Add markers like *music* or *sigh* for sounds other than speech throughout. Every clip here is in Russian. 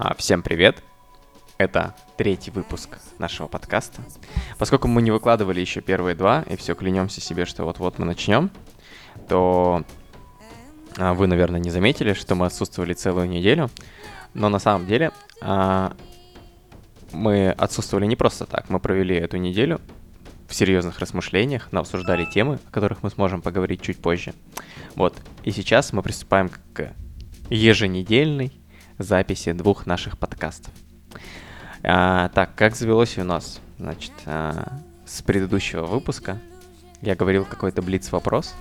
А, Всем привет! Это третий выпуск нашего подкаста. Поскольку мы не выкладывали еще первые два, и все клянемся себе, что вот-вот мы начнем, то а, вы, наверное, не заметили, что мы отсутствовали целую неделю. Но на самом деле а, мы отсутствовали не просто так. Мы провели эту неделю в серьезных размышлениях, мы обсуждали темы, о которых мы сможем поговорить чуть позже. Вот. И сейчас мы приступаем к еженедельной записи двух наших подкастов. А, так, как завелось у нас? Значит, а, с предыдущего выпуска я говорил какой-то блиц-вопрос,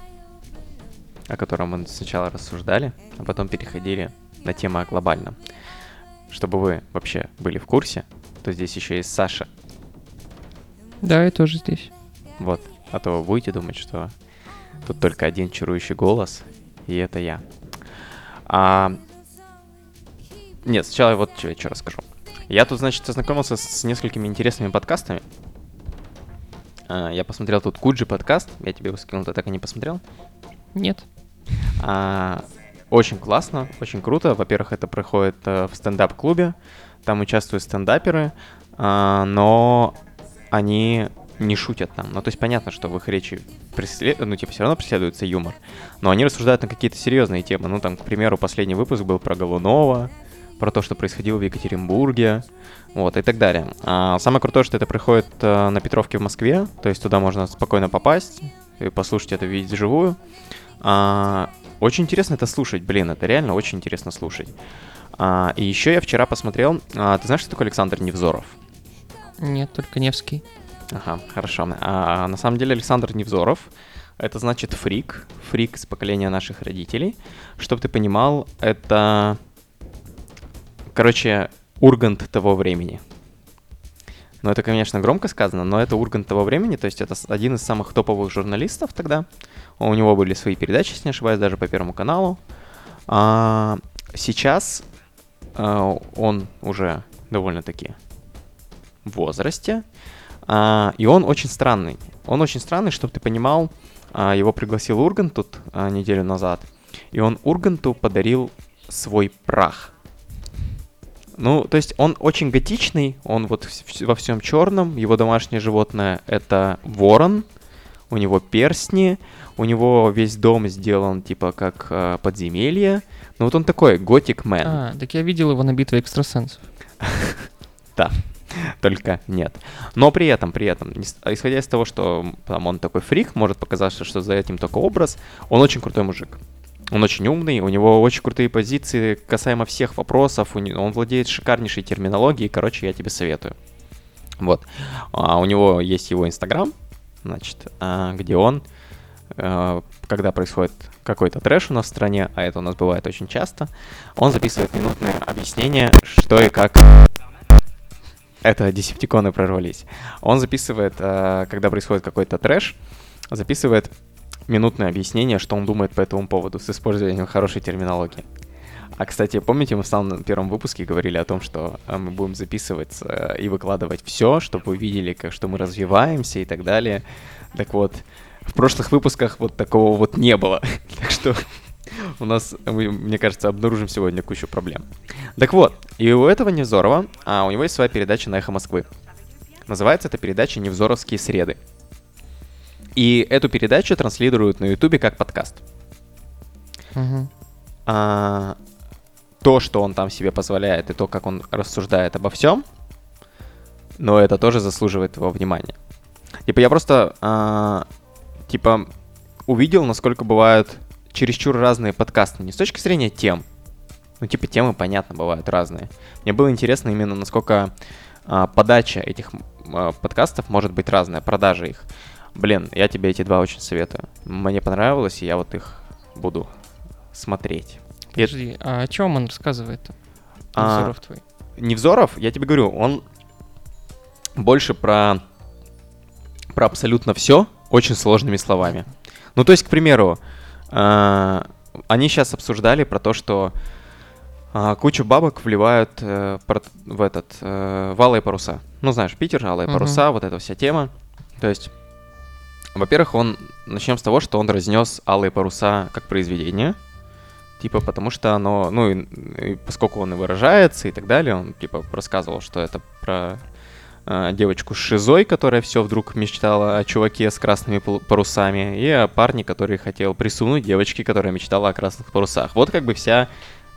о котором мы сначала рассуждали, а потом переходили на тему о глобальном. Чтобы вы вообще были в курсе, то здесь еще есть Саша. Да, я тоже здесь. Вот. А то вы будете думать, что тут только один чарующий голос, и это я. А... Нет, сначала вот что я что расскажу. Я тут, значит, ознакомился с несколькими интересными подкастами. А, Я посмотрел тут Куджи подкаст. Я тебе его скинул, ты так и не посмотрел. Нет. А, Очень классно, очень круто. Во-первых, это проходит э, в стендап-клубе. Там участвуют стендаперы, а, но они не шутят там. Ну, то есть понятно, что в их речи преслед... ну, типа, все равно преследуется юмор. Но они рассуждают на какие-то серьезные темы. Ну, там, к примеру, последний выпуск был про Голунова, про то, что происходило в Екатеринбурге, вот, и так далее. А самое крутое, что это проходит э, на Петровке в Москве, то есть туда можно спокойно попасть и послушать это видеть вживую. А, очень интересно это слушать, блин, это реально очень интересно слушать. А, и еще я вчера посмотрел, а, ты знаешь, что такое Александр Невзоров? Нет, только Невский. Ага, хорошо. А, на самом деле Александр Невзоров это значит фрик, фрик из поколения наших родителей. Чтобы ты понимал, это, короче, Ургант того времени. Ну, это, конечно, громко сказано, но это Ургант того времени, то есть это один из самых топовых журналистов тогда. У него были свои передачи, если не ошибаюсь, даже по Первому каналу. А, сейчас а, он уже довольно-таки в возрасте, а, и он очень странный. Он очень странный, чтобы ты понимал, а, его пригласил Ургант тут а, неделю назад, и он Урганту подарил свой прах. Ну, то есть он очень готичный, он вот во всем черном, его домашнее животное это ворон, у него перстни, у него весь дом сделан типа как а, подземелье. Ну вот он такой готик мэн. А, так я видел его на битве экстрасенсов. *laughs* Да, только нет. Но при этом, при этом, а исходя из того, что там он такой фрик, может показаться, что за этим только образ, он очень крутой мужик. Он очень умный, у него очень крутые позиции касаемо всех вопросов, он владеет шикарнейшей терминологией, короче, я тебе советую. Вот. А у него есть его инстаграм, значит, а, где он, э, когда происходит какой-то трэш у нас в стране, а это у нас бывает очень часто, он записывает минутные объяснения, что и как это десептиконы прорвались. Он записывает, э, когда происходит какой-то трэш, записывает минутное объяснение, что он думает по этому поводу с использованием хорошей терминологии. А, кстати, помните, мы в самом первом выпуске говорили о том, что э, мы будем записывать э, и выкладывать все, чтобы вы видели, как, что мы развиваемся и так далее. Так вот, в прошлых выпусках вот такого вот не было. *laughs* так что у нас, мы, мне кажется, обнаружим сегодня кучу проблем. Так вот, и у этого Невзорова, а у него есть своя передача на Эхо Москвы. Называется эта передача «Невзоровские среды». И эту передачу транслируют на Ютубе как подкаст. Мгм. А, то, что он там себе позволяет, и то, как он рассуждает обо всем, но это тоже заслуживает твоего внимания. Типа я просто, а, типа, увидел, насколько бывают чересчур разные подкасты. Не с точки зрения тем. Ну, типа, темы, понятно, бывают разные. Мне было интересно именно, насколько а, подача этих а, подкастов может быть разная, продажа их. Блин, я тебе эти два очень советую. Мне понравилось, и я вот их буду смотреть. И Подожди, а о чем он рассказывает-то? А, Невзоров твой. Невзоров, я тебе говорю, он больше про, про абсолютно все очень сложными словами. Ну, то есть, к примеру, а, они сейчас обсуждали про то, что а, кучу бабок вливают э, про- в этот э, в алые паруса. Ну, знаешь, Питер, алые Мгм. паруса, вот эта вся тема. То есть, во-первых, он начнем с того, что он разнес алые паруса как произведение. Типа, потому что оно, ну, и, и поскольку он и выражается и так далее, он, типа, рассказывал, что это про э, девочку с шизой, которая все вдруг мечтала о чуваке с красными парусами, и о парне, который хотел присунуть девочке, которая мечтала о красных парусах. Вот как бы вся,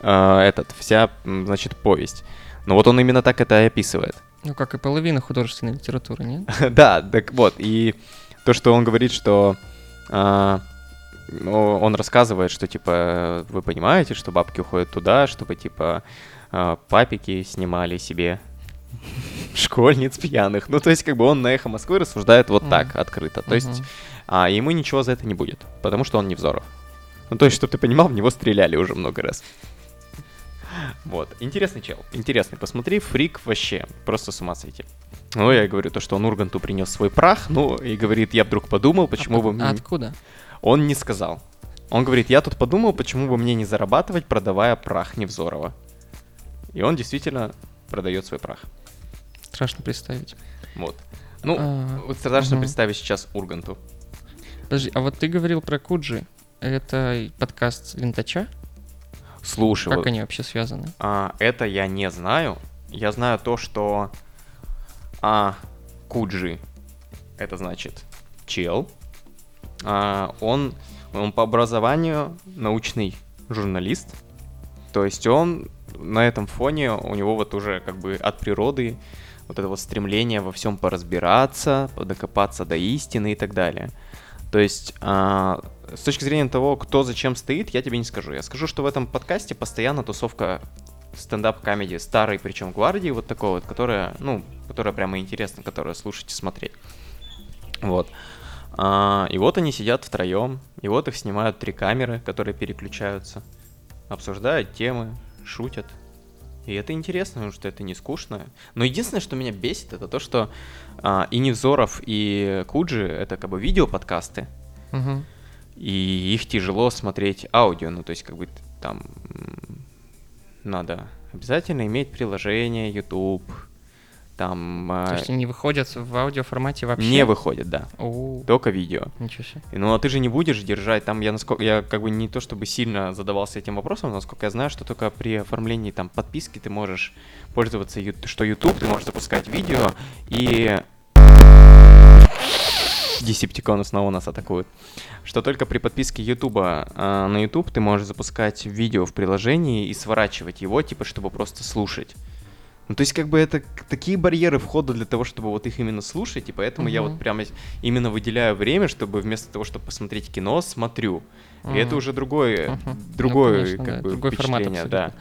э, этот, вся, значит, повесть. Но вот он именно так это и описывает. Ну, как и половина художественной литературы, нет? *laughs* Да, так вот, и то, что он говорит, что а, ну, он рассказывает, что типа вы понимаете, что бабки уходят туда, чтобы типа а, папики снимали себе *laughs* школьниц пьяных. Ну, то есть, как бы он на эхо Москвы рассуждает вот Мгм. так, открыто. То есть, Мгм. а ему ничего за это не будет, потому что он Невзоров. Ну, то есть, чтобы ты понимал, в него стреляли уже много раз. Вот, интересный чел, интересный. Посмотри, фрик вообще, просто с ума сойти. Ну, я говорю, то, что он Урганту принес свой прах, ну, и говорит, я вдруг подумал, почему А бы мне... а откуда? Он не сказал. Он говорит, я тут подумал, почему бы мне не зарабатывать, продавая прах Невзорова. И он действительно продает свой прах. Страшно представить. Вот. Ну, А, вот страшно мгм. представить сейчас Урганту. Подожди, а вот ты говорил про Куджи. Это подкаст Винтача? Слушай, Как вот, они вообще связаны? а, это я не знаю. Я знаю то, что а, Куджи, это значит чел, а, он, он по образованию научный журналист, то есть он на этом фоне, у него вот уже как бы от природы вот это вот стремление во всем поразбираться, докопаться до истины и так далее. То есть, а, с точки зрения того, кто зачем стоит, я тебе не скажу. Я скажу, что в этом подкасте постоянно тусовка стендап-комедии старой, причем гвардии, вот такой вот, которая, ну, которая прямо интересна, которая слушать и смотреть. Вот. А, и вот они сидят втроем, и вот их снимают три камеры, которые переключаются, обсуждают темы, шутят. И это интересно, потому что это не скучно. Но единственное, что меня бесит, это то, что а, и Невзоров, и Куджи — это как бы видеоподкасты, Мгм. и их тяжело смотреть аудио, ну то есть как бы там надо обязательно иметь приложение YouTube, там а, То есть они выходят в аудиоформате вообще? не выходит, да, О, только видео. ничего себе. Ну а ты же не будешь держать, там я насколько я как бы не то чтобы сильно задавался этим вопросом, но насколько я знаю, что только при оформлении там подписки ты можешь пользоваться, что YouTube, ты можешь запускать видео и Десептиконы снова нас атакуют. Что только при подписке Ютуба а, на YouTube ты можешь запускать видео в приложении и сворачивать его, типа, чтобы просто слушать. Ну, то есть, как бы это такие барьеры входа для того, чтобы вот их именно слушать, и поэтому я Мгм. вот прямо именно выделяю время, чтобы вместо того, чтобы посмотреть кино, смотрю. И это уже другое, Мгм. Ну, другое, конечно, как да, бы, другой формат да.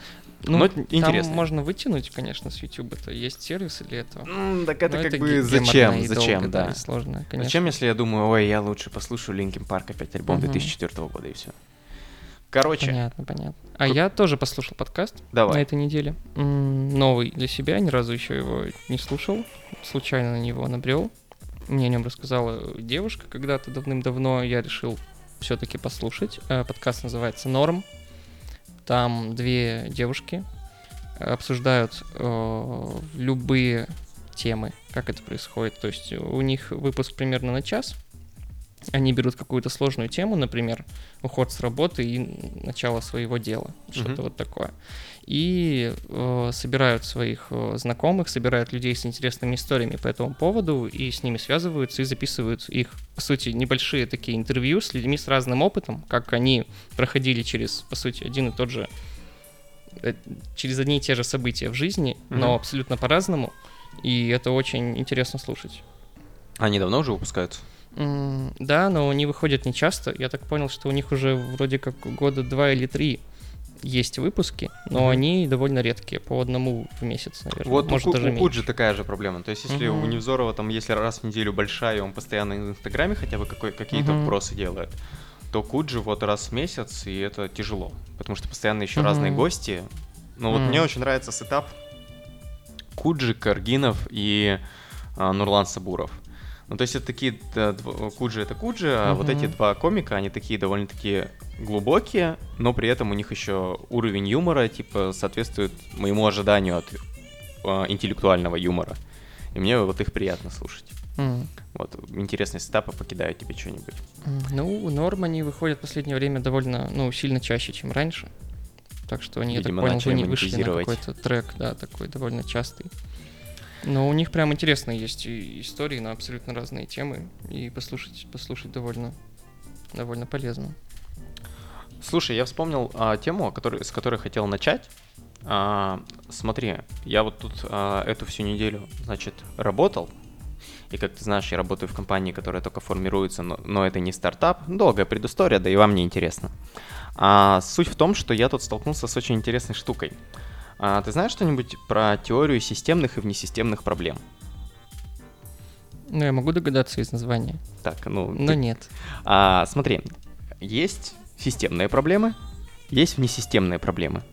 Ну, Но там интересно. можно вытянуть, конечно, с YouTube. Это есть сервисы для этого. М, так это Но как ге- бы зачем, зачем, долго, да. и сложно, конечно. Зачем, если я думаю, ой, я лучше послушаю Linkin Park опять альбом Мгм. 2004 года и все. Короче, Понятно, понятно. А я тоже послушал подкаст давай. на этой неделе. М, Новый для себя, ни разу еще его не слушал. Случайно на него набрел. Мне о нем рассказала девушка когда-то давным-давно. Я решил все-таки послушать. Э, Подкаст называется Норм. Там две девушки обсуждают э, любые темы, как это происходит. То есть у них выпуск примерно на час. Они берут какую-то сложную тему, например, уход с работы и начало своего дела, что-то Мгм. вот такое. И э, собирают своих э, знакомых, собирают людей с интересными историями по этому поводу, и с ними связываются и записывают их, по сути, небольшие такие интервью с людьми с разным опытом, как они проходили через, по сути, один и тот же э, через одни и те же события в жизни, но Мгм. абсолютно по-разному. И это очень интересно слушать. Они давно уже выпускаются? М, Да, но они выходят не часто. Я так понял, что у них уже вроде как года два или три есть выпуски, но Мгм. они довольно редкие, по одному в месяц, наверное. Вот Может, у, даже у Куджи такая же проблема. То есть, если у Мгм. Невзорова там, если раз в неделю большая, и он постоянно в Инстаграме хотя бы какой, какие-то Мгм. вбросы делает, то Куджи вот раз в месяц, и это тяжело. Потому что постоянно еще разные Мгм. гости. Но вот Мгм. мне очень нравится сетап Куджи, Каргинов и а, Нурлан Сабуров. Ну, то есть это такие, да, Куджи это Куджи, а вот Мгм. эти два комика, они такие довольно-таки глубокие, но при этом у них еще уровень юмора, типа, соответствует моему ожиданию от а, интеллектуального юмора. И мне вот их приятно слушать. М. Вот, интересные сетапы покидают тебе что-нибудь. М, Ну, норм они выходят в последнее время довольно, ну, сильно чаще, чем раньше. Так что они, Видимо, я так понял, вы- вышли на какой-то трек, да, такой довольно частый. Но у них прям интересные есть истории на абсолютно разные темы. И послушать, послушать довольно, довольно полезно. Слушай, я вспомнил а, тему, который, с которой хотел начать. А, смотри, я вот тут а, эту всю неделю, значит, работал. И как ты знаешь, я работаю в компании, которая только формируется, но, но это не стартап. Долгая предыстория, да и вам не интересно. А, суть в том, что я тут столкнулся с очень интересной штукой. А, ты знаешь что-нибудь про теорию системных и внесистемных проблем? Ну, я могу догадаться из названия, Так, ну, но ты- нет. А, смотри, есть системные проблемы, есть внесистемные проблемы.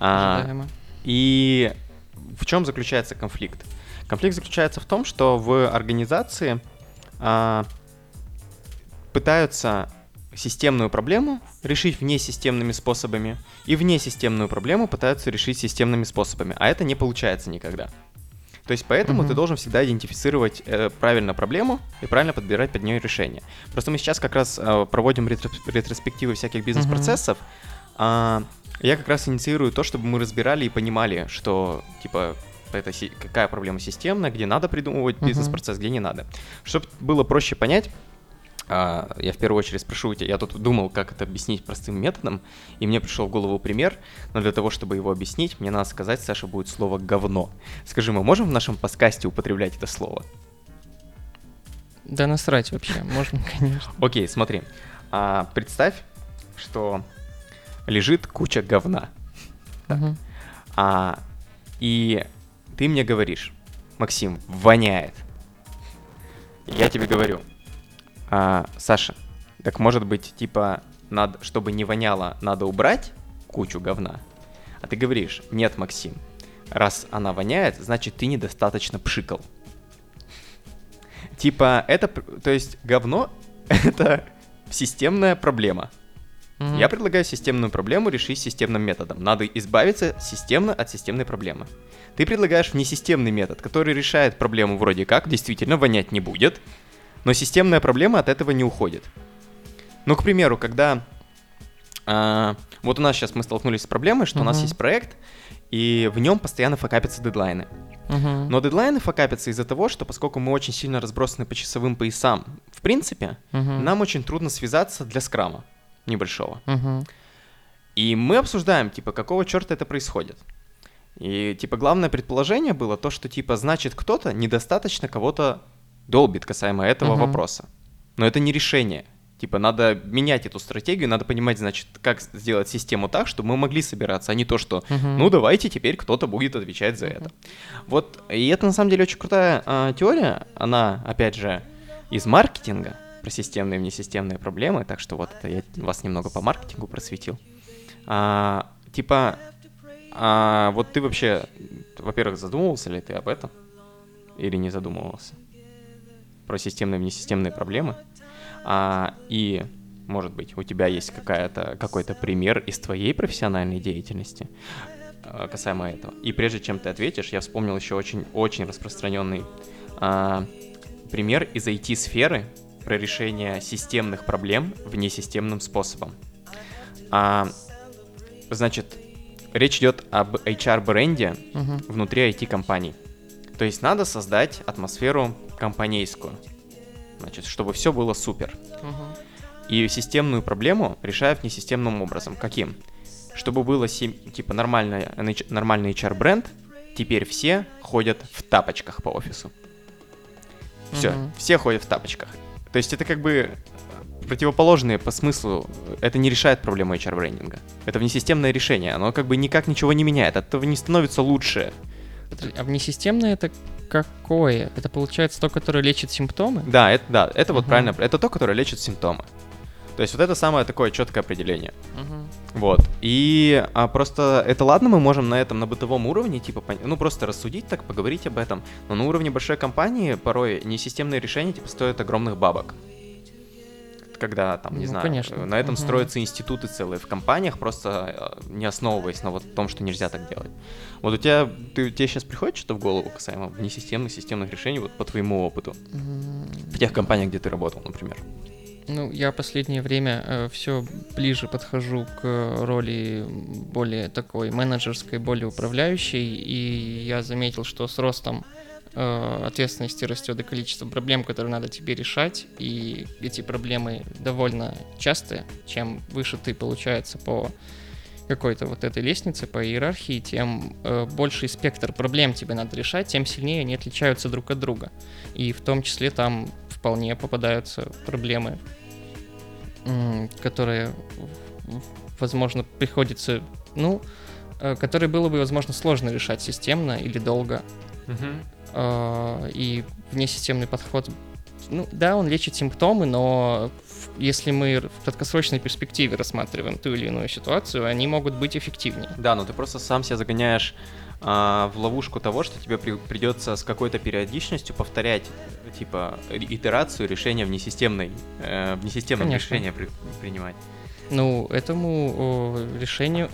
А, и в чем заключается конфликт? Конфликт заключается в том, что в организации а, пытаются системную проблему решить внесистемными способами, и внесистемную проблему пытаются решить системными способами, а это не получается никогда. То есть поэтому Мгм. ты должен всегда идентифицировать э, правильно проблему и правильно подбирать под нее решение. Просто мы сейчас как раз э, проводим ретро- ретроспективы всяких бизнес-процессов. а, я как раз инициирую то, чтобы мы разбирали и понимали, что типа это какая проблема системная, где надо придумывать Мгм. бизнес-процесс, где не надо. Чтобы было проще понять, а, я в первую очередь спрошу у тебя, я тут думал, как это объяснить простым методом, и мне пришел в голову пример, но для того, чтобы его объяснить, мне надо сказать, Саша, будет слово «говно». Скажи, мы можем в нашем подкасте употреблять это слово? Да насрать вообще, можно, *laughs* конечно. Окей, смотри. А, представь, что лежит куча говна, а, и ты мне говоришь, Максим, воняет. Я тебе говорю, «А, Саша, так может быть, типа, надо, чтобы не воняло, надо убрать кучу говна? А ты говоришь, нет, Максим, раз она воняет, значит, ты недостаточно пшикал. Типа, это, то есть, говно — это системная проблема. Мгм. Я предлагаю системную проблему решить системным методом. Надо избавиться системно от системной проблемы. Ты предлагаешь внесистемный метод, который решает проблему вроде как, действительно вонять не будет, но системная проблема от этого не уходит. Ну, к примеру, когда... а, вот у нас сейчас мы столкнулись с проблемой, что у нас есть проект, и в нем постоянно факапятся дедлайны. Мгм. Но дедлайны факапятся из-за того, что поскольку мы очень сильно разбросаны по часовым поясам, в принципе, Мгм. нам очень трудно связаться для скрама небольшого. Мгм. И мы обсуждаем, типа, какого черта это происходит. И, типа, главное предположение было то, что, типа, значит, кто-то недостаточно кого-то долбит касаемо этого Мгм. вопроса. Но это не решение. Типа, надо менять эту стратегию, надо понимать, значит, как сделать систему так, чтобы мы могли собираться, а не то, что, Мгм. ну, давайте теперь кто-то будет отвечать за это. Вот, и это, на самом деле, очень крутая а, теория. Она, опять же, из маркетинга, про системные и внесистемные проблемы, так что вот это я вас немного по маркетингу просветил. А, типа, а, вот ты вообще, во-первых, задумывался ли ты об этом? Или не задумывался? Про системные и внесистемные проблемы? А, и, может быть, у тебя есть какая-то, какой-то пример из твоей профессиональной деятельности а, касаемо этого. И прежде чем ты ответишь, я вспомнил еще очень-очень распространенный а, пример из IT-сферы про решение системных проблем внесистемным способом. А, значит, речь идет об HR-бренде Мгм. внутри IT-компаний. То есть надо создать атмосферу компанейскую, значит, чтобы все было супер. Мгм. И системную проблему решают несистемным образом. Каким? Чтобы было типа нормальный, нормальный HR-бренд, теперь все ходят в тапочках по офису. Все, Мгм. все ходят в тапочках. То есть это как бы противоположные по смыслу. Это не решает проблему HR-брендинга. Это внесистемное решение. Оно как бы никак ничего не меняет. От этого не становится лучше. А внесистемное это какое? Это получается то, которое лечит симптомы? Да, это, да, это вот Мгм. правильно. Это то, которое лечит симптомы. То есть вот это самое такое четкое определение. Мгм. Вот. И а, просто это ладно, мы можем на этом, на бытовом уровне, типа, ну просто рассудить так, поговорить об этом. Но на уровне большой компании порой несистемные решения, типа, стоят огромных бабок. Когда, там, не Ну, знаю, конечно. на этом Мгм. строятся институты целые в компаниях, просто э, не основываясь на вот том, что нельзя так делать. Вот у тебя, ты, тебе сейчас приходит что-то в голову касаемо несистемных, системных решений, вот по твоему опыту? В тех компаниях, где ты работал, например. Ну, я последнее время э, все ближе подхожу к роли более такой менеджерской, более управляющей, и я заметил, что с ростом э, ответственности растет и количество проблем, которые надо тебе решать, и эти проблемы довольно частые. Чем выше ты, получается, по какой-то вот этой лестнице, по иерархии, тем э, больший спектр проблем тебе надо решать, тем сильнее они отличаются друг от друга. И в том числе там вполне попадаются проблемы, которые, возможно, приходится, ну, э, которые было бы, возможно, сложно решать системно или долго. Uh-huh. И внесистемный подход, ну, да, он лечит симптомы, но если мы в краткосрочной перспективе рассматриваем ту или иную ситуацию, они могут быть эффективнее. Да, но ты просто сам себя загоняешь а, в ловушку того, что тебе при, придется с какой-то периодичностью повторять типа итерацию решения внесистемной, э, внесистемное решение при, принимать. Ну, этому решению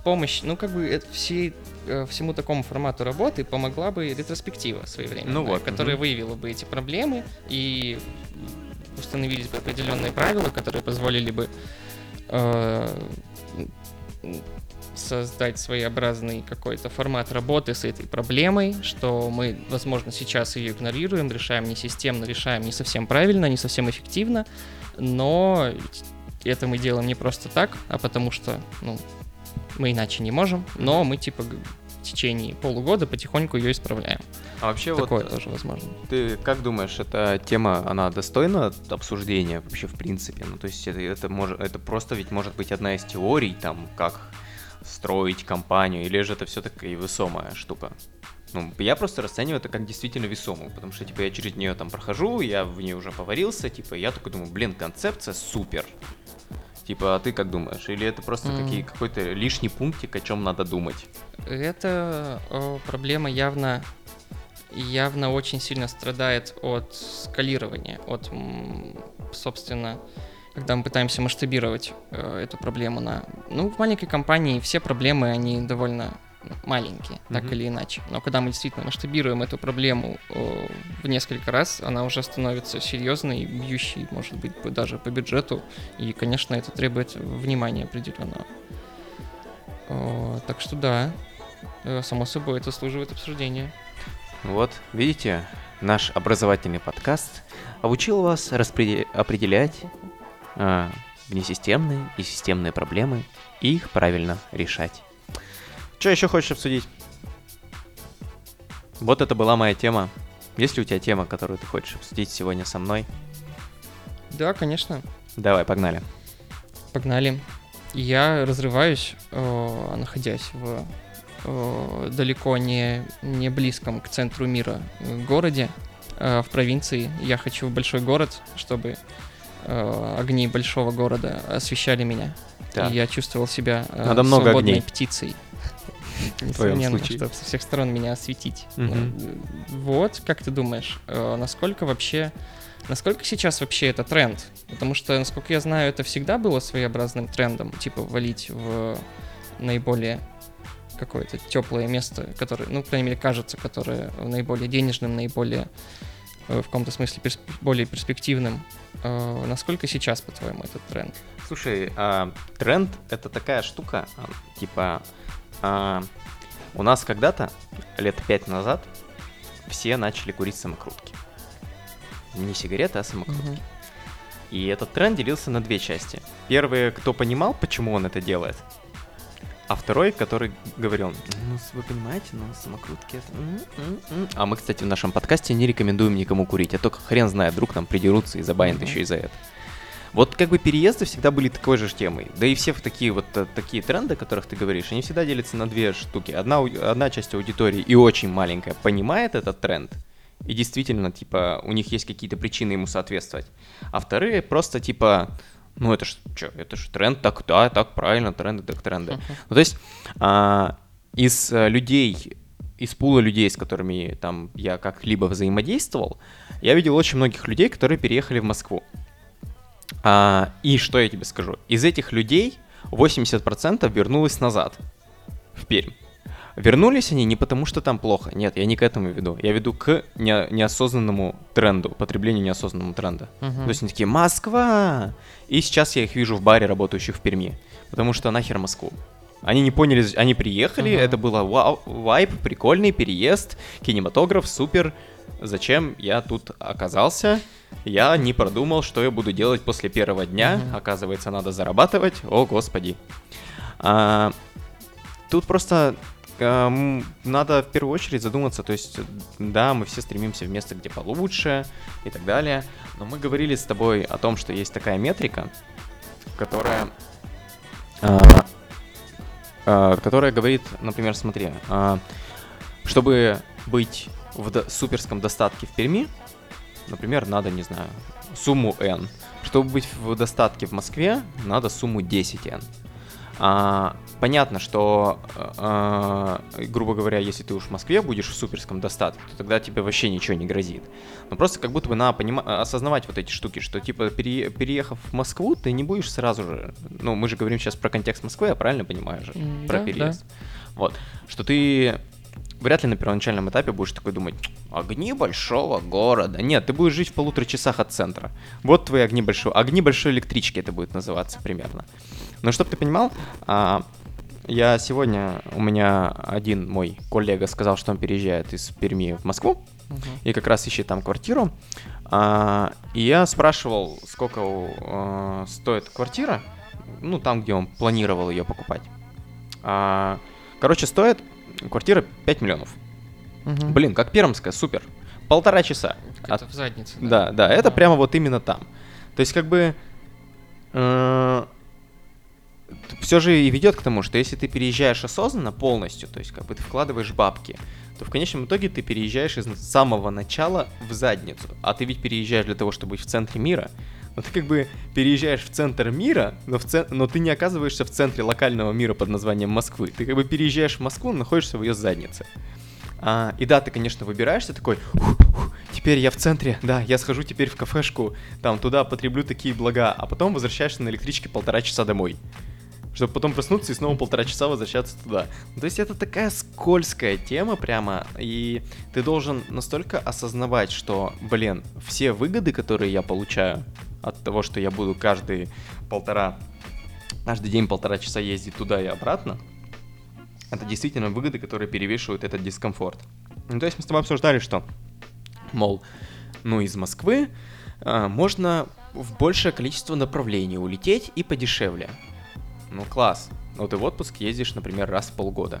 с помощью, ну, как бы это все, э, всему такому формату работы помогла бы ретроспектива своевременная, ну вот, которая угу. выявила бы эти проблемы и установились бы определенные правила, которые позволили бы э, создать своеобразный какой-то формат работы с этой проблемой, что мы, возможно, сейчас ее игнорируем, решаем не системно, решаем не совсем правильно, не совсем эффективно, но это мы делаем не просто так, а потому что, ну, мы иначе не можем, но мы типа в течение полугода потихоньку ее исправляем. А вообще Такое вот тоже возможно. Ты как думаешь, эта тема, она достойна обсуждения вообще в принципе? Ну, то есть это, это, может, это просто ведь может быть одна из теорий, там, как строить компанию, или же это все-таки весомая штука? Ну, я просто расцениваю это как действительно весомую, потому что, типа, я через нее там прохожу, я в ней уже поварился, типа, я такой думаю, блин, концепция супер. Типа, а ты как думаешь? Или это просто mm. какие, какой-то лишний пунктик, о чем надо думать? Это о, проблема явно явно очень сильно страдает от скалирования, от, собственно, когда мы пытаемся масштабировать э, эту проблему на... Ну, в маленькой компании все проблемы, они довольно маленькие, mm-hmm. так или иначе. Но когда мы действительно масштабируем эту проблему э, в несколько раз, она уже становится серьезной, бьющей, может быть, даже по бюджету. И, конечно, это требует внимания определенного. Э, так что да, э, само собой, это служит обсуждения. Вот, видите, наш образовательный подкаст обучил вас распредел... определять э, внесистемные и системные проблемы и их правильно решать. Что еще хочешь обсудить? Вот это была моя тема. Есть ли у тебя тема, которую ты хочешь обсудить сегодня со мной? Да, конечно. Давай, погнали. Погнали. Я разрываюсь, э, находясь в э, далеко не, не близком к центру мира городе, э, в провинции. Я хочу в большой город, чтобы э, огни большого города освещали меня. Да. И я чувствовал себя э, Надо много свободной огней. птицей. Несомненно, чтобы со всех сторон меня осветить. Вот, как ты думаешь, э, насколько вообще Насколько сейчас вообще это тренд? Потому что, насколько я знаю, это всегда было своеобразным трендом, типа валить в наиболее какое-то теплое место, которое, ну, по крайней мере, кажется, которое наиболее денежным, наиболее э, в каком-то смысле персп... более перспективным. Э, насколько сейчас, по-твоему, этот тренд? Слушай, э, тренд это такая штука, а, типа э, у нас когда-то, лет пять назад, все начали курить самокрутки. Не сигареты, а самокрутки. Угу. И этот тренд делился на две части. Первый, кто понимал, почему он это делает, а второй, который говорил, ну, вы понимаете, ну, самокрутки это... А мы, кстати, в нашем подкасте не рекомендуем никому курить, а только хрен знает, вдруг нам придерутся и забанят mm-hmm. еще и за это. Вот как бы переезды всегда были такой же темой. Да и все такие вот э, такие тренды, о которых ты говоришь, они всегда делятся на две штуки. Одна, одна часть аудитории и очень маленькая понимает этот тренд, и действительно, типа, у них есть какие-то причины ему соответствовать. А вторые просто, типа, ну это ж что, это ж тренд, так да, так правильно, тренды, так тренды. Uh-huh. Ну, то есть а, из а, людей, из пула людей, с которыми там я как-либо взаимодействовал, я видел очень многих людей, которые переехали в Москву. А, и что я тебе скажу? Из этих людей 80% вернулось назад, в Пермь. Вернулись они не потому, что там плохо. Нет, я не к этому веду. Я веду к не, неосознанному тренду, потреблению неосознанному тренда. Мгм. То есть они такие, Москва! И сейчас я их вижу в баре, работающих в Перми. Потому что нахер Москву. Они не поняли, они приехали, Ага. это было вау, вайп, прикольный переезд, кинематограф, супер. Зачем я тут оказался? Я не продумал, что я буду делать после первого дня. Мгм. Оказывается, надо зарабатывать. О, господи. А, тут просто эм, надо в первую очередь задуматься, то есть, да, мы все стремимся в место, где получше и так далее, но мы говорили с тобой о том, что есть такая метрика, которая, а, а, которая говорит, например, смотри, а, чтобы быть в до- суперском достатке в Перми, например, надо, не знаю, сумму N. Чтобы быть в достатке в Москве, надо сумму 10N. А, понятно, что, а, грубо говоря, если ты уж в Москве будешь в суперском достатке, то тогда тебе вообще ничего не грозит. Но просто как будто бы надо понима- осознавать вот эти штуки, что типа пере- переехав в Москву, ты не будешь сразу же, ну мы же говорим сейчас про контекст Москвы, я правильно понимаю же, М, про да, переезд. Вот, что ты вряд ли на первоначальном этапе будешь такой думать, огни большого города. Нет, ты будешь жить в полутора часах от центра. Вот твои огни большого, огни большой электрички это будет называться примерно. Но чтобы ты понимал, а, я сегодня, у меня один мой коллега сказал, что он переезжает из Перми в Москву, Мгм. и как раз ищет там квартиру. А, и я спрашивал, сколько а, стоит квартира, ну, там, где он планировал ее покупать. А, короче, стоит квартира 5 миллионов. Мгм. Блин, как пермская, супер. Полтора часа. Это в заднице. Да, да, это Ага. прямо вот именно там. То есть, как бы, все же и ведет к тому, что если ты переезжаешь осознанно полностью, то есть, как бы ты вкладываешь бабки, то в конечном итоге ты переезжаешь из самого начала в задницу. А ты ведь переезжаешь для того, чтобы быть в центре мира. Но ты как бы переезжаешь в центр мира, но, в цен- но ты не оказываешься в центре локального мира под названием Москвы. Ты как бы переезжаешь в Москву, но находишься в ее заднице. А, и да, ты, конечно, выбираешься такой, «Ух, ух, теперь я в центре, да, я схожу теперь в кафешку, там туда потреблю такие блага, а потом возвращаешься на электричке полтора часа домой. Чтобы потом проснуться и снова полтора часа возвращаться туда. Ну, То есть это такая скользкая тема прямо, и ты должен настолько осознавать, что, блин, все выгоды, которые я получаю от того, что я буду каждый полтора, каждый день полтора часа ездить туда и обратно, это действительно выгоды, которые перевешивают этот дискомфорт. Ну, то есть мы с тобой обсуждали, что, мол, ну из Москвы а, можно в большее количество направлений улететь и подешевле. Ну класс. Но ты в отпуск ездишь, например, раз в полгода.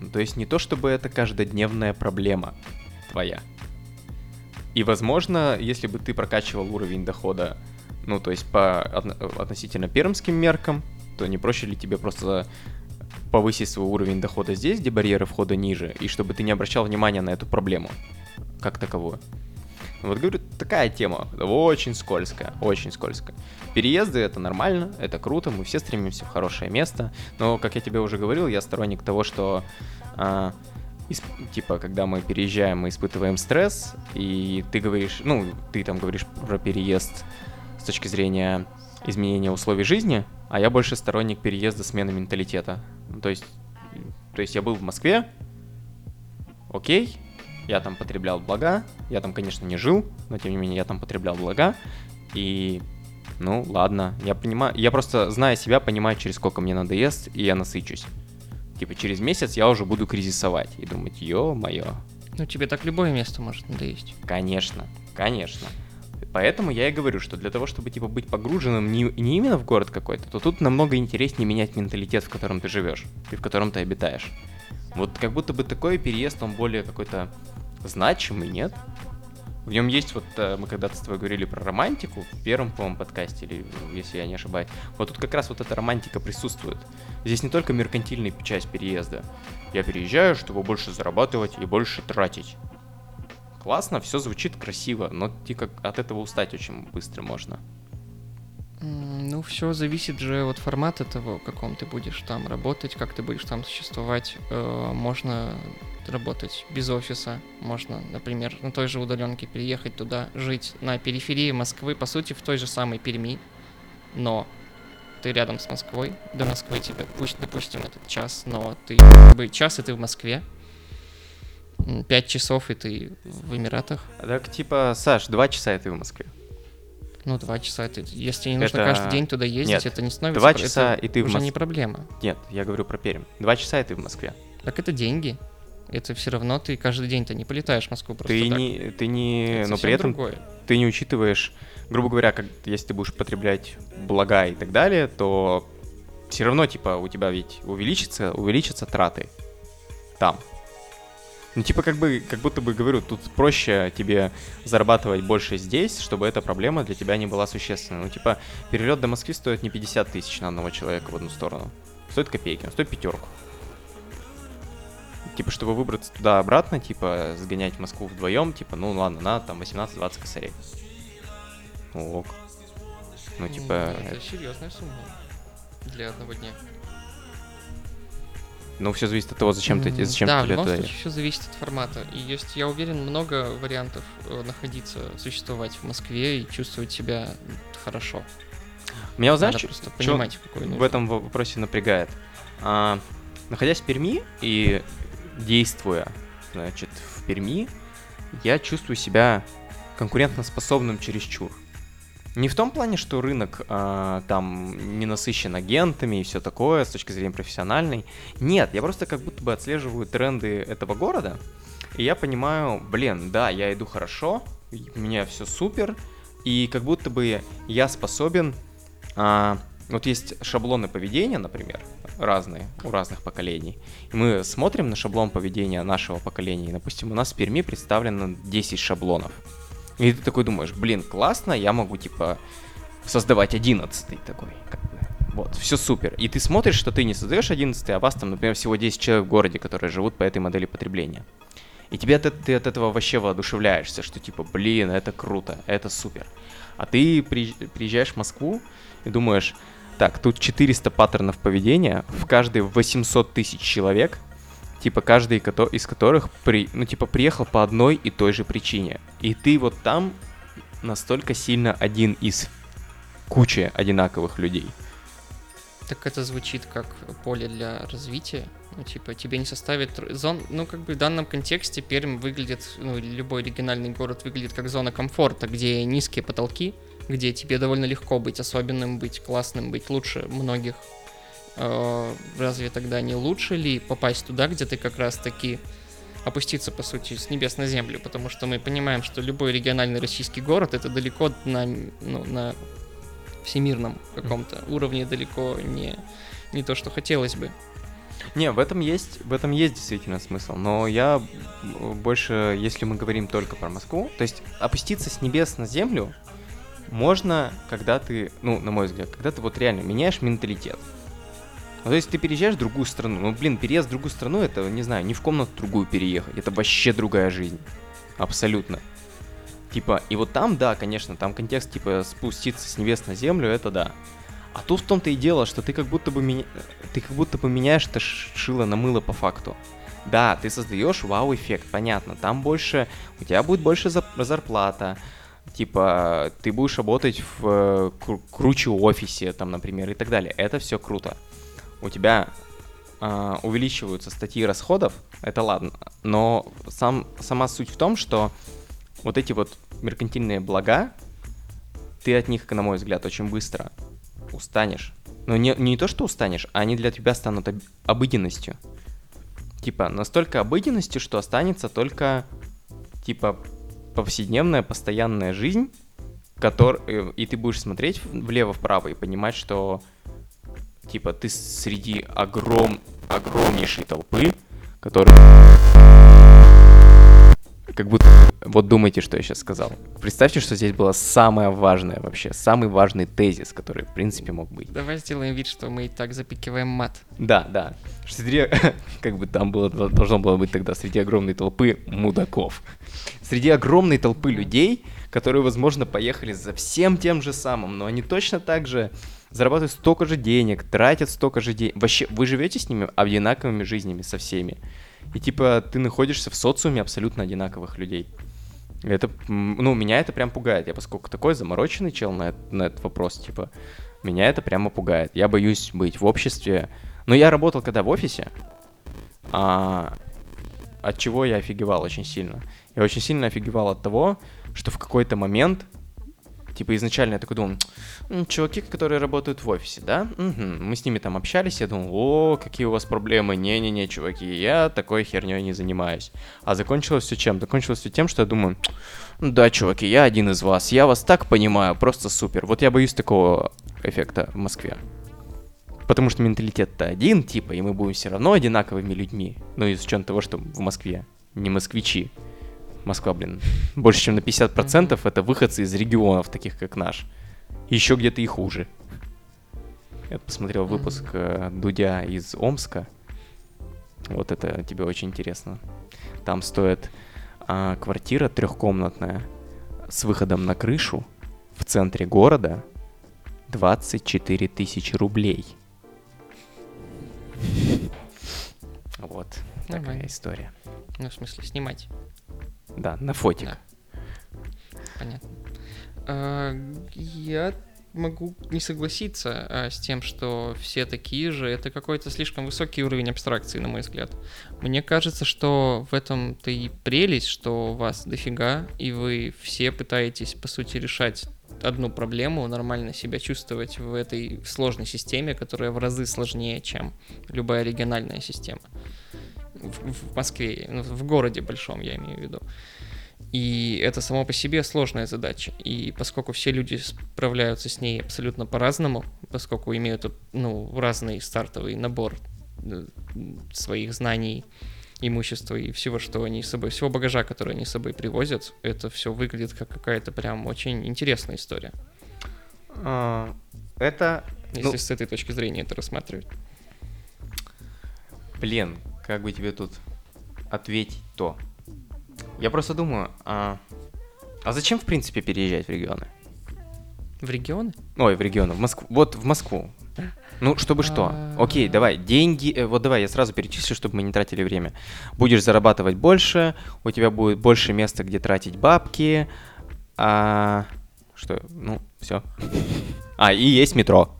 Ну, то есть не то, чтобы это каждодневная проблема твоя. И, возможно, если бы ты прокачивал уровень дохода, ну, то есть по отно- относительно пермским меркам, то не проще ли тебе просто повысить свой уровень дохода здесь, где барьеры входа ниже, и чтобы ты не обращал внимания на эту проблему как таковую. Вот говорю, такая тема, очень скользкая, очень скользкая. Переезды это нормально, это круто, мы все стремимся в хорошее место, но, как я тебе уже говорил, я сторонник того, что а, исп- типа, когда мы переезжаем, мы испытываем стресс, и ты говоришь, ну, ты там говоришь про переезд с точки зрения изменения условий жизни, а я больше сторонник переезда смены менталитета. Ну, То есть, то есть я был в Москве, окей, я там потреблял блага, я там, конечно, не жил, но тем не менее я там потреблял блага, и ну ладно, я понимаю, я просто, зная себя, понимаю, через сколько мне надоест, и я насычусь. Типа через месяц я уже буду кризисовать и думать, ё-моё, Ну, тебе так любое место может надоесть. Конечно, конечно. Поэтому я и говорю, что для того, чтобы типа быть погруженным не, не именно в город какой-то, то тут намного интереснее менять менталитет, в котором ты живешь и в котором ты обитаешь. Вот как будто бы такой переезд, он более какой-то значимый, нет? В нем есть вот, э, мы когда-то с тобой говорили про романтику в первом, по-моему, подкасте, или э, если я не ошибаюсь. Вот тут как раз вот эта романтика присутствует. Здесь не только меркантильная часть переезда. Я переезжаю, чтобы больше зарабатывать и больше тратить классно, все звучит красиво, но типа от этого устать очень быстро можно. Ну, все зависит же от формата того, в каком ты будешь там работать, как ты будешь там существовать. Э, Можно работать без офиса, можно, например, на той же удаленке переехать туда, жить на периферии Москвы, по сути, в той же самой Перми, но ты рядом с Москвой, до Москвы тебе, пусть, допустим, этот час, но ты как бы час, и ты в Москве, пять часов, и ты в Эмиратах, Так, типа, Саш, два часа и ты в Москве. ну, два часа, ты, если не нужно Это- каждый день туда ездить, Нет, это не становится... два это часа, и ты в уже Мос- не проблема. Нет, я говорю про Пермь. Два часа и ты в Москве. Так это деньги. Это все равно ты каждый день-то не полетаешь в Москву просто Ты так. не, ты не, Это но совсем при этом другое. ты не учитываешь, грубо говоря, как если ты будешь потреблять блага и так далее, то все равно типа у тебя ведь увеличится, увеличатся траты там. Ну типа как бы, как будто бы говорю, тут проще тебе зарабатывать больше здесь, чтобы эта проблема для тебя не была существенной. Ну типа перелет до Москвы стоит не 50 тысяч на одного человека в одну сторону, стоит копейки, он стоит пятерку. Типа, чтобы выбраться туда-обратно, типа, сгонять в Москву вдвоем, типа, ну ладно, на там 18-20 косарей. Ну, ок. Ну, типа, Это серьезная сумма для одного дня. ну, все зависит от того, зачем ты, зачем да, ты в любом едешь. случае все зависит от формата. И есть, я уверен, много вариантов э, находиться, существовать в Москве и чувствовать себя хорошо. Меня, знаешь, Надо чё- просто чё понимать, какой в этом во- вопросе напрягает? А, находясь в Перми и действуя, значит, в Перми, я чувствую себя конкурентоспособным чересчур. Не в том плане, что рынок а, там не насыщен агентами и все такое с точки зрения профессиональной. Нет, я просто как будто бы отслеживаю тренды этого города, и я понимаю, блин, да, я иду хорошо, у меня все супер, и как будто бы я способен... а, вот есть шаблоны поведения, например, разные, у разных поколений. И мы смотрим на шаблон поведения нашего поколения, и, допустим, у нас в Перми представлено 10 шаблонов. И ты такой думаешь, блин, классно, я могу, типа, создавать 11 такой, как бы. Вот, все супер. И ты смотришь, что ты не создаешь 11 а вас там, например, всего 10 человек в городе, которые живут по этой модели потребления. И тебе э- ты от этого вообще воодушевляешься, что типа, блин, это круто, это супер. А ты приезж- приезжаешь в Москву и думаешь, так, тут 400 паттернов поведения, в каждый 800 тысяч человек, типа каждый из которых, при, ну типа приехал по одной и той же причине. И ты вот там настолько сильно один из кучи одинаковых людей. Так это звучит как поле для развития. Ну, типа, тебе не составит зон. Ну, как бы в данном контексте Пермь выглядит, ну, любой региональный город выглядит как зона комфорта, где низкие потолки, где тебе довольно легко быть особенным, быть классным, быть лучше многих. Э, Разве тогда не лучше ли попасть туда, где ты как раз таки опуститься, по сути, с небес на землю, потому что мы понимаем, что любой региональный российский город это далеко на, ну, на всемирном каком-то уровне далеко не, не то, что хотелось бы. Не, в этом есть, в этом есть действительно смысл. Но я больше, если мы говорим только про Москву, то есть опуститься с небес на землю можно, когда ты, ну, на мой взгляд, когда ты вот реально меняешь менталитет. Ну, то есть ты переезжаешь в другую страну. Ну, блин, переезд в другую страну, это, не знаю, не в комнату другую переехать. Это вообще другая жизнь. Абсолютно. Типа, и вот там, да, конечно, там контекст, типа, спуститься с небес на землю, это да. А тут в том-то и дело, что ты как будто бы меня... ты как будто бы меняешь это шило на мыло по факту. Да, ты создаешь вау-эффект, понятно. Там больше, у тебя будет больше зарплата, типа ты будешь работать в э, кру- круче офисе, там, например, и так далее. Это все круто. У тебя а, увеличиваются статьи расходов, это ладно. Но сам, сама суть в том, что вот эти вот меркантильные блага, ты от них, на мой взгляд, очень быстро устанешь. Но не, не то, что устанешь, а они для тебя станут об- обыденностью. Типа, настолько обыденностью, что останется только, типа, повседневная, постоянная жизнь, котор... э, и ты будешь смотреть влево-вправо и понимать, что, типа, ты среди огром... огромнейшей толпы, которая... Как будто... Вот думайте, что я сейчас сказал. Представьте, что здесь было самое важное вообще, самый важный тезис, который, в принципе, мог быть. Давай сделаем вид, что мы и так запикиваем мат. Да, да. Среди, *laughs* как бы там было, должно было быть тогда среди огромной толпы мудаков. Среди огромной толпы людей, которые, возможно, поехали за всем тем же самым, но они точно так же зарабатывают столько же денег, тратят столько же денег. Вообще, вы живете с ними одинаковыми жизнями со всеми. И типа ты находишься в социуме абсолютно одинаковых людей. Это, ну, меня это прям пугает. Я поскольку такой замороченный чел на, на этот вопрос, типа, Меня это прямо пугает. Я боюсь быть в обществе. Но я работал когда в офисе, а, от чего я офигевал очень сильно. Я очень сильно офигевал от того, что в какой-то момент, типа изначально я такой думал, «М, чуваки, которые работают в офисе, да? Мгм». Мы с ними там общались, я думал, о, какие у вас проблемы, не-не-не, чуваки, я такой херней не занимаюсь. А закончилось все чем? Закончилось все тем, что я думаю, «Ну да, чуваки, я один из вас, я вас так понимаю, просто супер. Вот я боюсь такого эффекта в Москве. Потому что менталитет-то один, типа, и мы будем все равно одинаковыми людьми. Ну, из учетом того, что в Москве не москвичи. Москва, блин, больше чем на 50% это выходцы из регионов, таких как наш. Еще где-то и хуже. Я посмотрел выпуск э, Дудя из Омска. Вот это тебе очень интересно. Там стоит а, квартира трехкомнатная с выходом на крышу в центре города 24 тысячи рублей. Вот такая Нормально. история. Ну, в смысле, снимать. Да, на фотик. Да. Понятно. А, Я могу не согласиться а, с тем, что все такие же. Это какой-то слишком высокий уровень абстракции, на мой взгляд. Мне кажется, что в этом-то и прелесть, что вас дофига, и вы все пытаетесь, по сути, решать одну проблему, нормально себя чувствовать в этой сложной системе, которая в разы сложнее, чем любая региональная система. В, в Москве, ну, в городе большом, я имею в виду. И это само по себе сложная задача. И поскольку все люди справляются с ней абсолютно по-разному, поскольку имеют ну, разный стартовый набор э, своих знаний, имущества и всего, что они с собой, всего багажа, который они с собой привозят, это все выглядит как какая-то прям очень интересная история, А, Это, если Ну- с этой точки зрения это рассматривать. блин, как бы тебе тут ответить то? Я просто думаю, а, а зачем в принципе переезжать в регионы? В регионы? Ой, в регионы, в Москву. Вот в Москву. Ну, чтобы что? А. Окей, давай, деньги, э, вот давай, я сразу перечислю, чтобы мы не тратили время. Будешь зарабатывать больше, у тебя будет больше места, где тратить бабки, а... Что? Ну, все. А, и есть метро.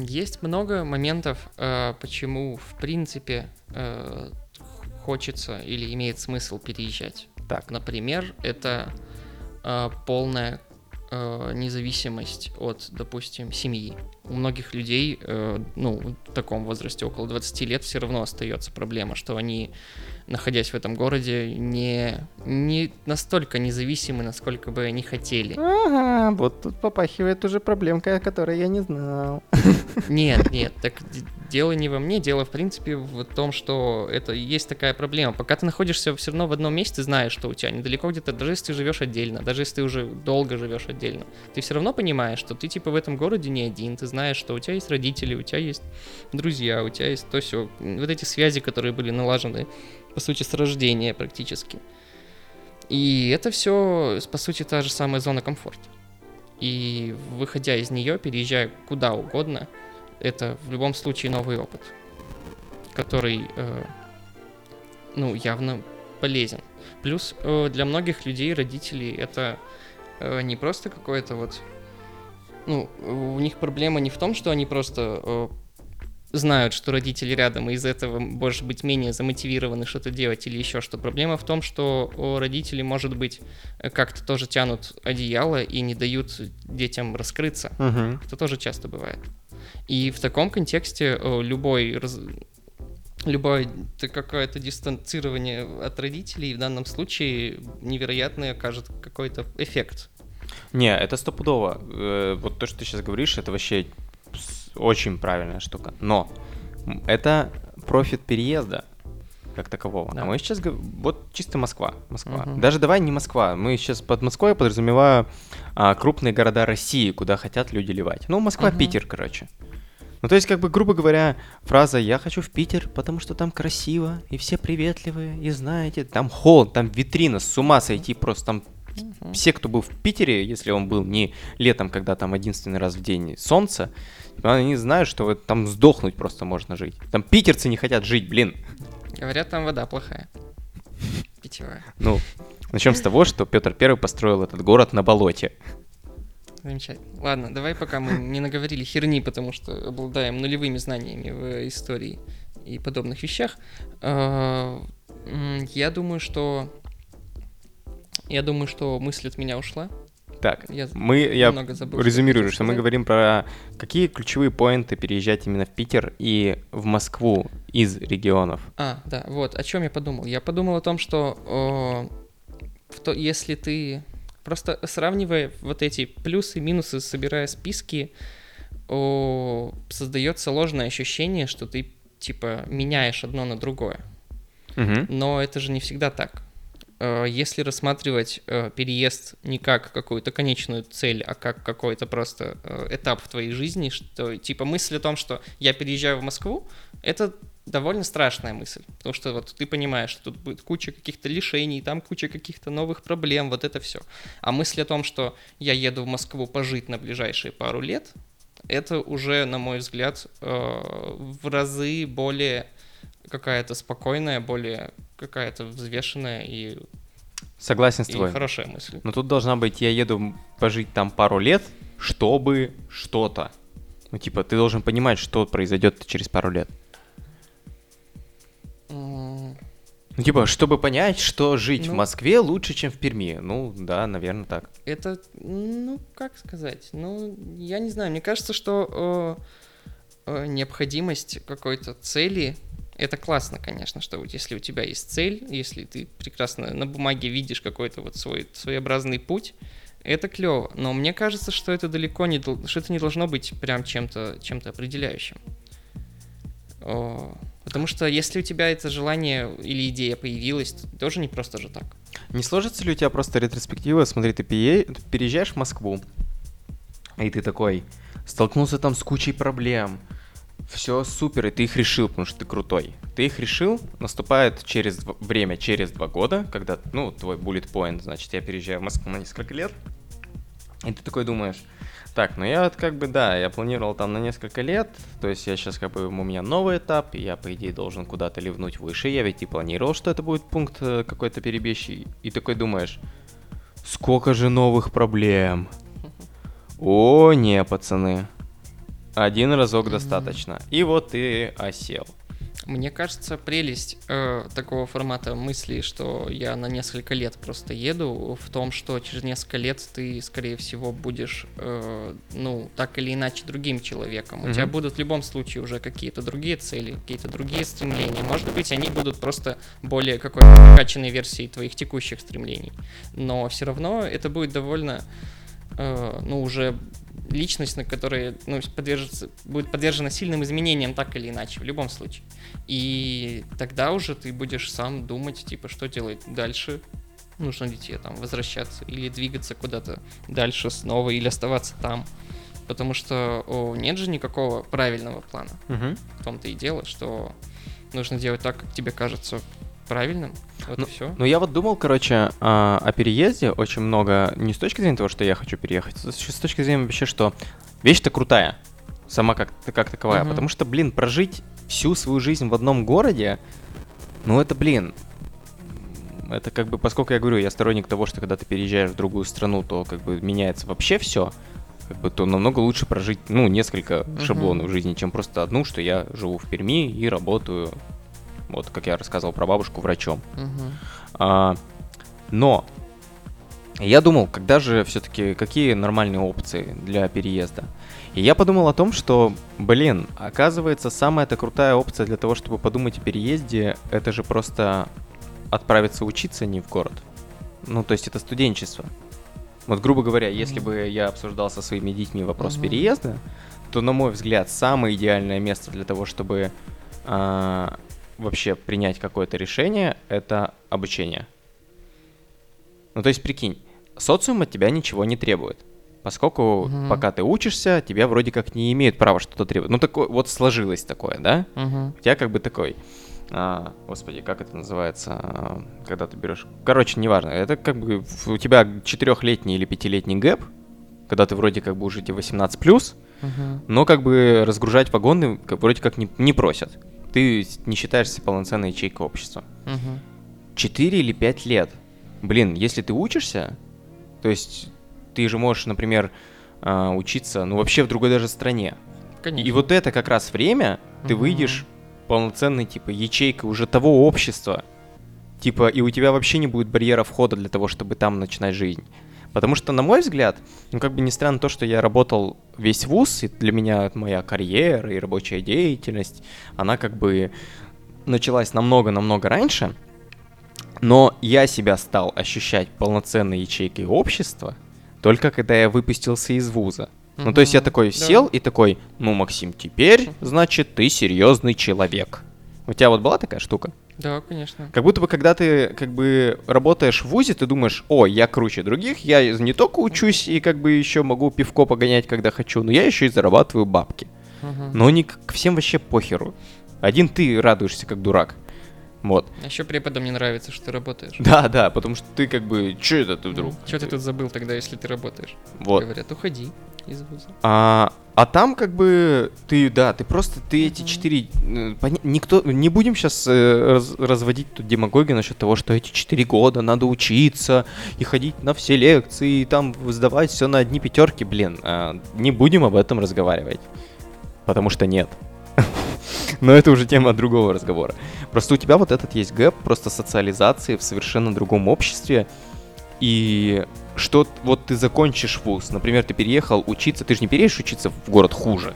Есть много моментов, э, почему, в принципе, э, хочется или имеет смысл переезжать. Так, Например, это э, полная независимость от, допустим, семьи. У многих людей, ну, в таком возрасте, около 20 лет, все равно остается проблема, что они, находясь в этом городе, не, не настолько независимы, насколько бы они хотели. Ага, вот тут попахивает уже проблемка, о которой я не знал. *laughs* Нет, нет, так дело не во мне, дело, в принципе, в том, что это есть такая проблема. Пока ты находишься все равно в одном месте, знаешь, что у тебя недалеко где-то, даже если ты живешь отдельно, даже если ты уже долго живешь отдельно, ты все равно понимаешь, что ты типа в этом городе не один, ты знаешь, что у тебя есть родители, у тебя есть друзья, у тебя есть то все, вот эти связи, которые были налажены, по сути, с рождения практически. И это все, по сути, та же самая зона комфорта. И выходя из нее, переезжая куда угодно, это в любом случае новый опыт, который, э, ну, явно полезен. Плюс э, для многих людей, родителей, это э, не просто какое-то вот... Ну, у них проблема не в том, что они просто э, знают, что родители рядом, и из этого, может быть, менее замотивированы что-то делать или еще что. Проблема в том, что родители, может быть, как-то тоже тянут одеяло и не дают детям раскрыться. Угу. Это тоже часто бывает. И в таком контексте любой раз- любое какое-то дистанцирование от родителей в данном случае невероятный окажет какой-то эффект. Не, это стопудово. Э, Вот то, что ты сейчас говоришь, это вообще очень правильная штука. Но это профит переезда как такового. Да. А мы сейчас вот чисто Москва, Москва. Мгм. Даже давай не Москва. Мы сейчас под Москвой подразумеваю а, крупные города России, куда хотят люди ливать. Ну, Москва, Мгм. Питер, короче. Ну, то есть, как бы, грубо говоря, фраза «я хочу в Питер, потому что там красиво, и все приветливые, и знаете, там холод, там витрина, с ума сойти просто, там все, кто был в Питере, если он был не летом, когда там единственный раз в день солнце, они знают, что вот там сдохнуть просто можно жить. Там питерцы не хотят жить, блин. Говорят, там вода плохая. Питьевая. Ну, начнем с того, что Петр Первый построил этот город на болоте. Замечательно. Ладно, давай пока мы не наговорили херни, потому что обладаем нулевыми знаниями в истории и подобных вещах. А, я думаю, что... Я думаю, что мысль от меня ушла. Так, я мы, я забыл, резюмирую, что, что мы говорим про какие ключевые поинты переезжать именно в Питер и в Москву из регионов. А, да, вот, о чем я подумал. Я подумал о том, что о, то, если ты просто сравнивая вот эти плюсы и минусы, собирая списки, о, создается ложное ощущение, что ты типа меняешь одно на другое. Угу. Но это же не всегда так. Э, если рассматривать э, переезд не как какую-то конечную цель, а как какой-то просто э, этап в твоей жизни, что типа мысль о том, что я переезжаю в Москву, это довольно страшная мысль, потому что вот ты понимаешь, что тут будет куча каких-то лишений, там куча каких-то новых проблем, вот это все. А мысль о том, что я еду в Москву пожить на ближайшие пару лет, это уже, на мой взгляд, в разы более какая-то спокойная, более какая-то взвешенная и Согласен с тобой. хорошая мысль. Но тут должна быть, я еду пожить там пару лет, чтобы что-то. Ну, типа, ты должен понимать, что произойдет через пару лет. Mm. Ну, типа, чтобы понять, что жить ну, в Москве лучше, чем в Перми. Ну, да, наверное, так. Это, ну, как сказать? Ну, я не знаю. Мне кажется, что э, э, необходимость какой-то цели это классно, конечно, что вот если у тебя есть цель, если ты прекрасно на бумаге видишь какой-то вот свой своеобразный путь, это клево. Но мне кажется, что это далеко не, что это не должно быть прям чем-то чем определяющим. Потому что если у тебя это желание или идея появилась, то тоже не просто же так. Не сложится ли у тебя просто ретроспектива? Смотри, ты переезжаешь в Москву, и ты такой, столкнулся там с кучей проблем, все супер, и ты их решил, потому что ты крутой. Ты их решил, наступает через время, через два года, когда, ну, твой bullet point, значит, я переезжаю в Москву на несколько лет, и ты такой думаешь, так, ну я вот как бы, да, я планировал там на несколько лет, то есть я сейчас как бы, у меня новый этап, и я, по идее, должен куда-то ливнуть выше, я ведь и планировал, что это будет пункт э, какой-то перебежчий, и такой думаешь, сколько же новых проблем. О, не, пацаны, один разок mm-hmm. достаточно. И вот ты осел. Мне кажется, прелесть э, такого формата мысли, что я на несколько лет просто еду, в том, что через несколько лет ты, скорее всего, будешь, э, ну, так или иначе, другим человеком. Mm-hmm. У тебя будут в любом случае уже какие-то другие цели, какие-то другие стремления. Может быть, они будут просто более какой-то прокачанной версией твоих текущих стремлений. Но все равно это будет довольно, э, ну, уже личность, на которой ну, подвержется, будет подвержена сильным изменениям так или иначе, в любом случае. И тогда уже ты будешь сам думать, типа, что делать дальше, нужно ли тебе там возвращаться или двигаться куда-то дальше снова, или оставаться там. Потому что о, нет же никакого правильного плана. Угу. В том-то и дело, что нужно делать так, как тебе кажется правильным. Вот ну, и все. Ну, я вот думал, короче, о, о переезде очень много, не с точки зрения того, что я хочу переехать, а с точки зрения вообще, что вещь-то крутая, сама как, как таковая. Угу. Потому что, блин, прожить всю свою жизнь в одном городе, ну это, блин, это как бы, поскольку я говорю, я сторонник того, что когда ты переезжаешь в другую страну, то как бы меняется вообще все, как бы, то намного лучше прожить, ну, несколько uh-huh. шаблонов в жизни, чем просто одну, что я живу в Перми и работаю вот как я рассказывал про бабушку, врачом. Угу. А, но я думал, когда же все-таки какие нормальные опции для переезда. И я подумал о том, что, блин, оказывается, самая-то крутая опция для того, чтобы подумать о переезде, это же просто отправиться учиться не в город. Ну, то есть это студенчество. Вот, грубо говоря, если бы я обсуждал со своими детьми вопрос mm-hmm. переезда, то, на мой взгляд, самое идеальное место для того, чтобы а, вообще принять какое-то решение, это обучение. Ну, то есть, прикинь, социум от тебя ничего не требует. Поскольку угу. пока ты учишься, тебя вроде как не имеют права что-то требовать. Ну, такое, вот сложилось такое, да? Угу. У тебя как бы такой... А, господи, как это называется, когда ты берешь... Короче, неважно. Это как бы у тебя четырехлетний или пятилетний гэп, когда ты вроде как бы уже 18+, угу. но как бы разгружать вагоны вроде как не, не просят ты не считаешься полноценной ячейкой общества. Угу. 4 или 5 лет. Блин, если ты учишься, то есть ты же можешь, например, а, учиться, ну, вообще в другой даже стране. Конечно. И вот это как раз время, ты Мгм. выйдешь полноценной, типа, ячейкой уже того общества, типа, и у тебя вообще не будет барьера входа для того, чтобы там начинать жизнь. Потому что, на мой взгляд, ну, как бы не странно то, что я работал весь вуз, и для меня моя карьера и рабочая деятельность, она как бы началась намного-намного раньше, но я себя стал ощущать полноценной ячейкой общества только когда я выпустился из вуза. Ну, то есть я такой Да. сел и такой, ну, Максим, теперь, значит, ты серьезный человек. У тебя вот была такая штука? Да, конечно. Как будто бы, когда ты как бы работаешь в ВУЗе, ты думаешь, о, я круче других, я не только учусь и как бы еще могу пивко погонять, когда хочу, но я еще и зарабатываю бабки. Мгм. Но не к всем вообще похеру. Один ты радуешься как дурак. Вот. А еще преподам не нравится, что ты работаешь. Да, да, потому что ты как бы, че это ты вдруг? Что ты тут забыл тогда, если ты работаешь? Вот. Говорят, уходи из вуза. А, а там как бы ты, да, ты просто, ты эти четыре, э, никто, не будем сейчас разводить тут демагогию насчет того, что эти четыре года надо учиться и ходить на все лекции, и там сдавать все на одни пятерки, блин, а, не будем об этом разговаривать, потому что нет. *laughs* Но это уже тема другого разговора. Просто у тебя вот этот есть гэп просто социализации в совершенно другом обществе, и что вот ты закончишь вуз, например, ты переехал учиться, ты же не переедешь учиться в город хуже.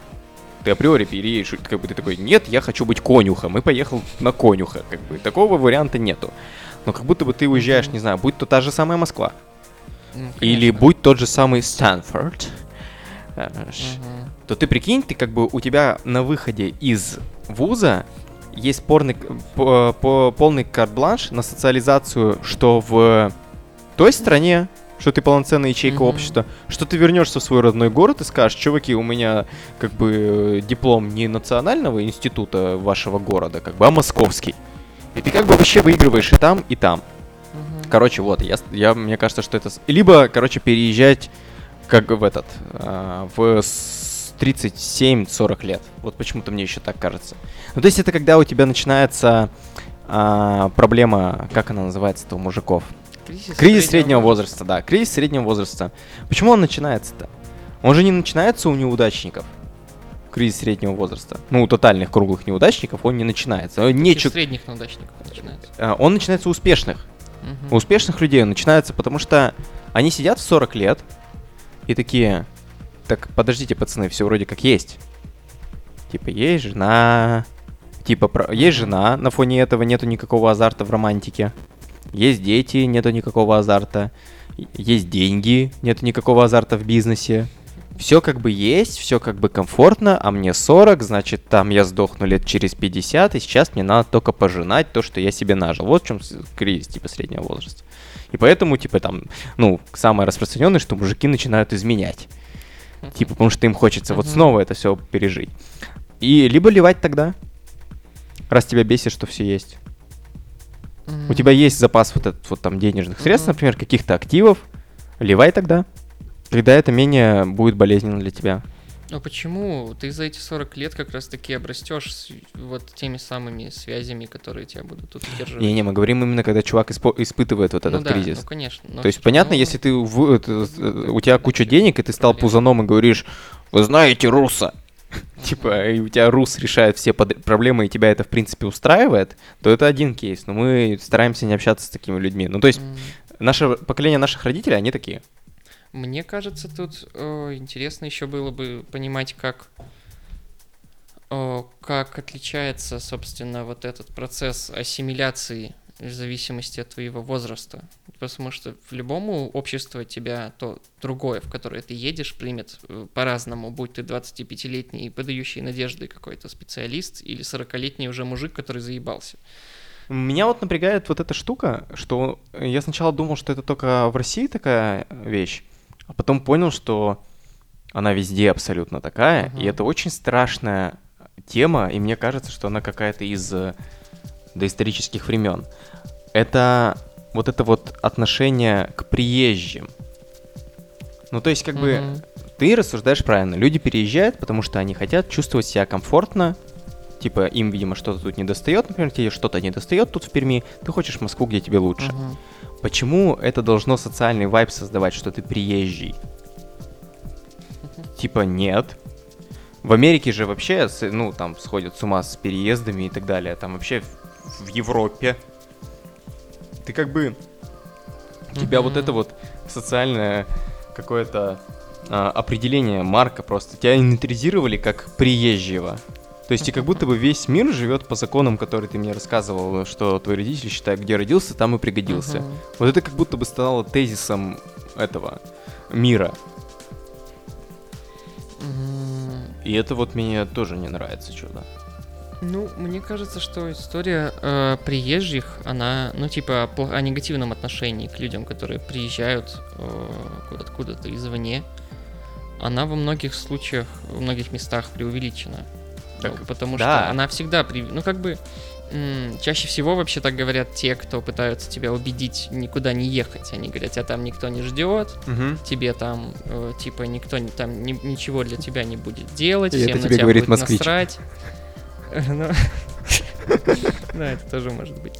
Ты априори переедешь, как бы ты такой, нет, я хочу быть конюхом, и поехал на конюха, как бы. Такого варианта нету. Но как будто бы ты уезжаешь, не знаю, будь то та же самая Москва, Ну, или будь тот же самый Стэнфорд, э, Мгм. то ты прикинь, ты как бы у тебя на выходе из вуза есть порный, по- по- полный карт-бланш на социализацию, что в той стране, что ты полноценная ячейка Мгм. общества, что ты вернешься в свой родной город и скажешь, чуваки, у меня как бы э, диплом не национального института вашего города, как бы, а московский. И ты как бы вообще выигрываешь и там, и там. Мгм. Короче, вот, я, я, мне кажется, что это... Либо, короче, переезжать как в этот, а, в с- 37-40 лет. Вот почему-то мне еще так кажется. Ну, то есть это когда у тебя начинается а, проблема, как она называется-то у мужиков? Кризис, Кризис среднего возраста, да, кризис среднего возраста. Почему он начинается-то? Он же не начинается у неудачников. Кризис среднего возраста. Ну, у тотальных круглых неудачников он не начинается. Он, не чу- средних неудачников начинается. а, он начинается у успешных. Мгм. У успешных людей он начинается, потому что они сидят в 40 лет и такие, так, подождите, пацаны, все вроде как есть. Типа, есть жена, типа, про- есть жена, на фоне этого нету никакого азарта в романтике. Есть дети, нету никакого азарта. Есть деньги, нету никакого азарта в бизнесе. Все как бы есть, все как бы комфортно, а мне 40, значит, там я сдохну лет через 50, и сейчас мне надо только пожинать то, что я себе нажил. Вот в чем кризис, типа, среднего возраста. И поэтому, типа, там, ну, самое распространенное, что мужики начинают изменять. Типа, потому что им хочется вот снова это все пережить. И либо ливать тогда, раз тебя бесит, что все есть. У тебя есть запас вот этот вот там денежных средств, Мгм. например, каких-то активов, ливай тогда. Когда это менее будет болезненно для тебя. А почему ты за эти 40 лет как раз таки обрастешь с вот теми самыми связями, которые тебя будут тут удерживать? Не-не, мы говорим именно, когда чувак испо- испытывает вот Ну этот да, кризис. Ну, конечно. но То есть, понятно, если ты в- это, э, у тебя куча денег, и ты стал пузаном и говоришь, вы знаете руса, типа, и у тебя рус решает все под- проблемы, и тебя это, в принципе, устраивает, то это один кейс. Но мы стараемся не общаться с такими людьми. Ну, то есть, М, наше поколение наших родителей, они такие. Мне кажется, тут э, интересно еще было бы понимать, как, э, как отличается, собственно, вот этот процесс ассимиляции в зависимости от твоего возраста. Потому что в любом обществе тебя то другое, в которое ты едешь, примет э, по-разному, будь ты 25-летний, подающий надежды какой-то специалист, или 40-летний уже мужик, который заебался. Меня вот напрягает вот эта штука, что я сначала думал, что это только в России такая вещь, а потом понял, что она везде абсолютно такая, и Мгм. это очень страшная тема, и мне кажется, что она какая-то из э, доисторических времен. Это вот это вот отношение к приезжим. Ну, то есть, как бы, Мгм. ты рассуждаешь правильно. Люди переезжают, потому что они хотят чувствовать себя комфортно. Типа, им, видимо, что-то тут не достает. Например, тебе что-то не достает тут в Перми. Ты хочешь в Москву, где тебе лучше. Мгм. Почему это должно социальный вайб создавать, что ты приезжий? *laughs* типа нет. В Америке же вообще, ну, там сходят с ума с переездами и так далее. Там вообще в, Европе. Ты как бы... У тебя вот Мгм. это вот социальное какое-то а, определение марка просто. Тебя инвентаризировали как приезжего. То есть и как будто бы весь мир живет по законам, которые ты мне рассказывал, что твои родители считают, где родился, там и пригодился. Мгм. Вот это как будто бы стало тезисом этого мира. М, И это вот мне тоже не нравится что-то. Ну, мне кажется, что история э, приезжих, она, ну, типа, о, негативном отношении к людям, которые приезжают э, куда- откуда-то извне, она во многих случаях, во многих местах преувеличена. Так, Ну, потому да. что она всегда, при... ну, как бы, м, чаще всего вообще так говорят те, кто пытаются тебя убедить никуда не ехать. Они говорят, тебя там никто не ждет, тебе там, э, типа, никто не- там ни- ничего для тебя не будет делать, И всем это на тебе тебя говорит будет москвич. насрать. Ну, *laughs* Да, это тоже может быть.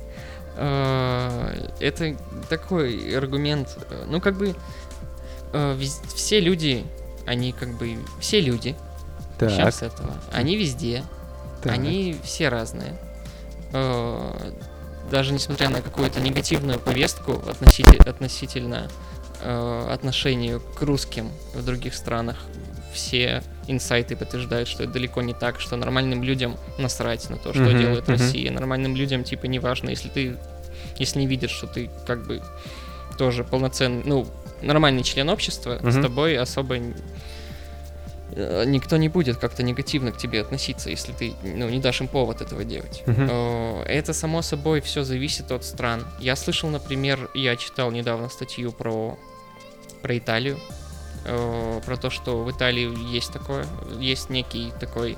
Э, Это такой аргумент, ну, как бы, вез- все люди, они как бы, все люди, начнем с этого, они везде, они все разные. Э, Даже несмотря на какую-то негативную повестку относитель- относительно отношению к русским в других странах, все инсайты подтверждают, что это далеко не так, что нормальным людям насрать на то, что Мгм, делает мгм. Россия. Нормальным людям, типа, неважно, если ты, если не видишь, что ты как бы тоже полноценный, ну, нормальный член общества, с Мгм. тобой особо э, никто не будет как-то негативно к тебе относиться, если ты ну, не дашь им повод этого делать. Э, Это, само собой, все зависит от стран. Я слышал, например, я читал недавно статью про, про Италию, э, про то, что в Италии есть такое, есть некий такой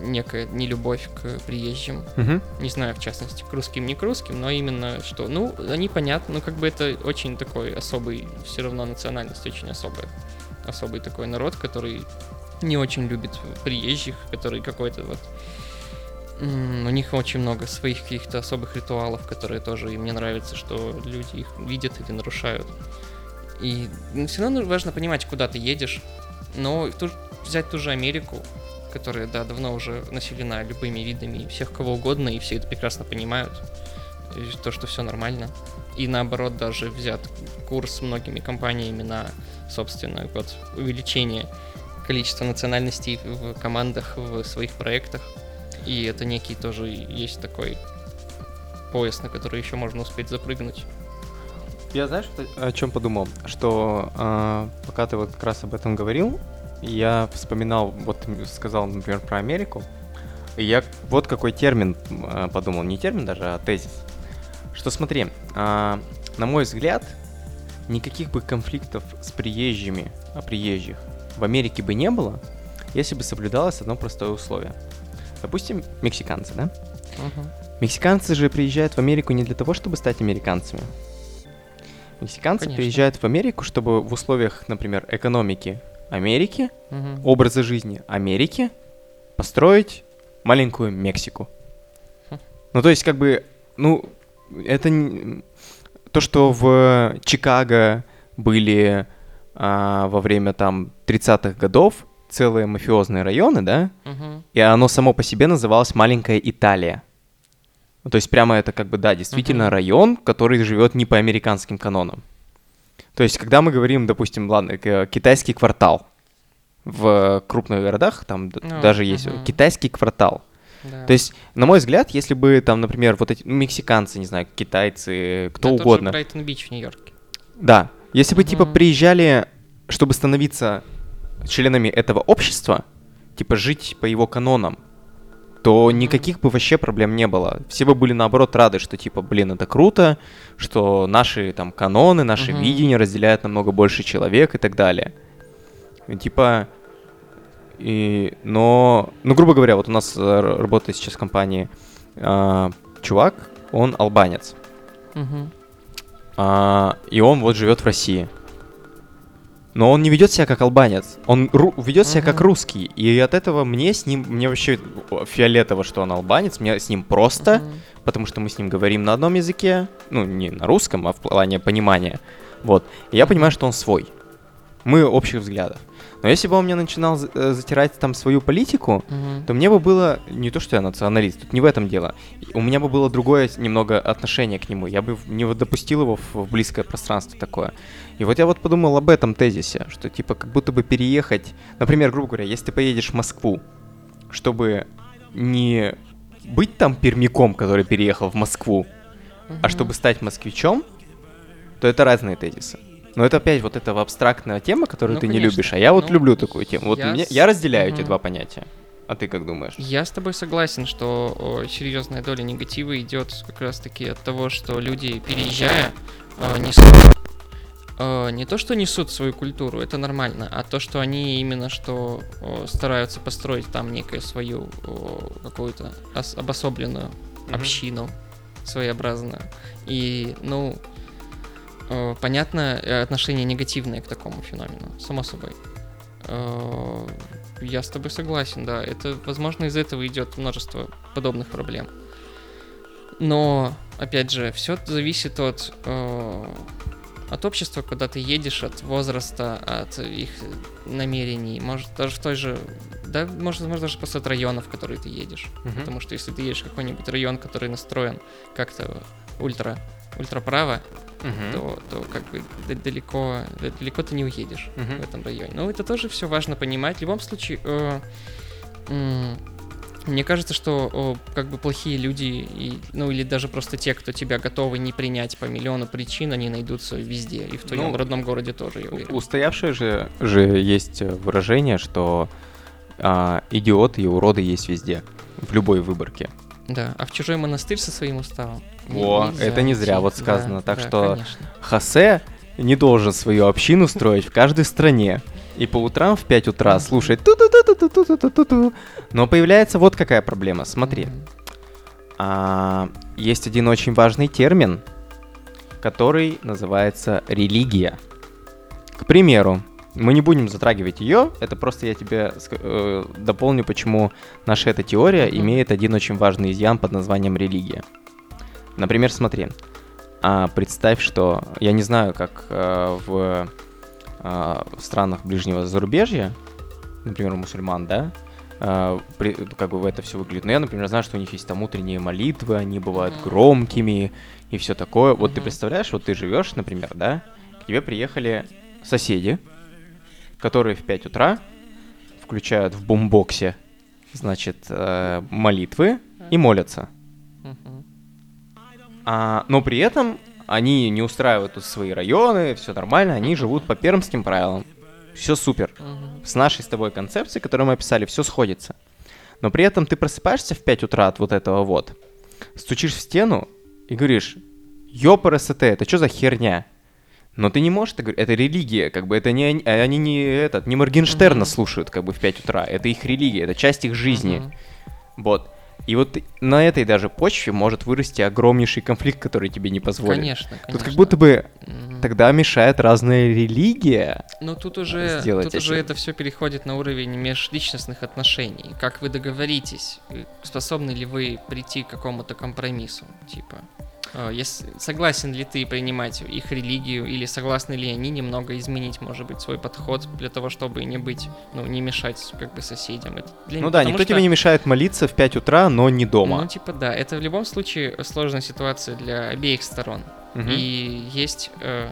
некая нелюбовь к приезжим. Мгм. Не знаю, в частности, к русским, не к русским, но именно что, ну, они понятно, ну, как бы это очень такой особый, все равно национальность очень особая. Особый такой народ, который не очень любит приезжих, который какой-то вот... У них очень много своих каких-то особых ритуалов, которые тоже им не нравится, что люди их видят или нарушают. И все равно важно понимать, куда ты едешь. Но ту- взять ту же Америку, которая, да, давно уже населена любыми видами всех кого угодно, и все это прекрасно понимают. И то, что все нормально. И наоборот, даже взят курс многими компаниями на, собственно, вот увеличение количества национальностей в командах, в своих проектах. И это некий тоже есть такой пояс, на который еще можно успеть запрыгнуть. Я знаешь, что- о чем подумал? Что а, пока ты вот как раз об этом говорил, я вспоминал, вот ты сказал, например, про Америку, и я вот какой термин а, подумал, не термин даже, а тезис. Что смотри, а, на мой взгляд, никаких бы конфликтов с приезжими, о приезжих в Америке бы не было, если бы соблюдалось одно простое условие. Допустим, мексиканцы, да? Мексиканцы же приезжают в Америку не для того, чтобы стать американцами. Мексиканцы Конечно. приезжают в Америку, чтобы в условиях, например, экономики Америки, Мгм. образа жизни Америки, построить маленькую Мексику. Хм. Ну, то есть, как бы, ну, это не- то, что в Чикаго были а, во время там 30-х годов целые мафиозные районы, да, Мгм. и оно само по себе называлось «Маленькая Италия». Ну, то есть прямо это как бы, да, действительно Мгм. район, который живет не по американским канонам. То есть, когда мы говорим, допустим, ладно, китайский квартал в крупных городах, там Ну, даже есть мгм. китайский квартал. Да. То есть, на мой взгляд, если бы там, например, вот эти ну, мексиканцы, не знаю, китайцы, кто Да, тот же угодно, Брайтон-Бич в Нью-Йорке. да, если бы типа Мгм. приезжали, чтобы становиться членами этого общества, типа жить по его канонам, то никаких бы вообще проблем не было. Все бы были наоборот рады, что типа, блин, это круто, что наши там каноны, наши Мгм. видения разделяют намного больше человек и так далее. И, типа, и, но, ну, грубо говоря, вот у нас э, работает сейчас в компании а, чувак, он албанец. Мгм. А, и он вот живет в России. Но он не ведет себя как албанец. Он ведет себя как русский. И от этого мне с ним, мне вообще фиолетово, что он албанец. Мне с ним просто, потому что мы с ним говорим на одном языке. Ну, не на русском, а в плане понимания. Вот. И я понимаю, что он свой. Мы общих взглядов. Но если бы он мне начинал э, затирать там свою политику, Мгм. то мне бы было не то, что я националист, тут не в этом дело. У меня бы было другое немного отношение к нему. Я бы не допустил его в, в близкое пространство такое. И вот я вот подумал об этом тезисе, что типа как будто бы переехать, например, грубо говоря, если ты поедешь в Москву, чтобы не быть там пермяком, который переехал в Москву, а Мгм. чтобы стать москвичом, то это разные тезисы. Но это опять вот эта абстрактная тема, которую Ну, ты не конечно. любишь, а я вот Ну, люблю такую тему. Вот я мне- с- я разделяю эти Мгм. два понятия. А ты как думаешь? Я с тобой согласен, что о, серьезная доля негатива идет как раз-таки от того, что люди, переезжая, э, несут э, не то, что несут свою культуру, это нормально, а то, что они именно что о, стараются построить там некую свою какую-то ос- обособленную Мгм. общину своеобразную. И, ну, э, понятно, э, отношение негативное к такому феномену, само собой. Э, Я с тобой согласен, да. Это, возможно, из этого идет множество подобных проблем. Но, опять же, все зависит от, э, от общества, куда ты едешь, от возраста, от их намерений. Может, даже в той же... Да, может, может даже просто от района, в который ты едешь. Потому что если ты едешь в какой-нибудь район, который настроен как-то ультра, ультраправо, Мгм. то, то как бы далеко, далеко ты не уедешь Мгм. в этом районе. Ну, это тоже все важно понимать. В любом случае, э, м, мне кажется, что о, как бы плохие люди, и, ну или даже просто те, кто тебя готовы не принять по миллиону причин, они найдутся везде. И в твоем Ну, родном городе тоже, я У- уверен. Устоявшее же, же есть э, выражение, что а, идиоты и уроды есть везде, в любой выборке. Да, а в чужой монастырь со своим уставом. Во, нельзя это не зря вот сказано, Да, так да, что- конечно. Хосе не должен свою общину строить в каждой стране. И по утрам в 5 утра слушать ту ту ту ту ту ту ту ту Но появляется вот какая проблема. Смотри, а, есть один очень важный термин, который называется религия. К примеру, мы не будем затрагивать ее, это просто я тебе э, дополню, почему наша эта теория Мгм. имеет один очень важный изъян под названием религия. Например, смотри, а, представь, что я не знаю, как э, в, а, в странах ближнего зарубежья, например, у мусульман, да, а, при- как бы это все выглядит. Но я, например, знаю, что у них есть там утренние молитвы, они бывают Мгм. громкими и все такое. Вот ты Мгм. представляешь, вот ты живешь, например, да, к тебе приехали соседи, которые в 5 утра включают в бумбоксе, значит, э, молитвы и молятся. А, но при этом они не устраивают тут свои районы, все нормально, они живут по пермским правилам. Все супер. С нашей с тобой концепцией, которую мы описали, все сходится. Но при этом ты просыпаешься в 5 утра от вот этого вот, стучишь в стену и говоришь, ёпрст, это что за херня? Но ты не можешь, это, это религия, как бы это не они, они не этот, не Моргенштерна Мгм. слушают как бы в 5 утра, это их религия, это часть их жизни. Мгм. Вот. И вот на этой даже почве может вырасти огромнейший конфликт, который тебе не позволит. Конечно, конечно. Тут как будто бы Мгм. тогда мешает разная религия. Ну тут уже, тут уже этим. это все переходит на уровень межличностных отношений. Как вы договоритесь, и способны ли вы прийти к какому-то компромиссу, типа. Э, Если, согласен ли ты принимать их религию, или согласны ли они немного изменить, может быть, свой подход для того, чтобы не быть, ну, не мешать как бы соседям. Это для- Ну да, потому никто что- тебе не мешает молиться в 5 утра, но не дома. Ну, типа, да, это в любом случае сложная ситуация для обеих сторон. Мгм. И есть э,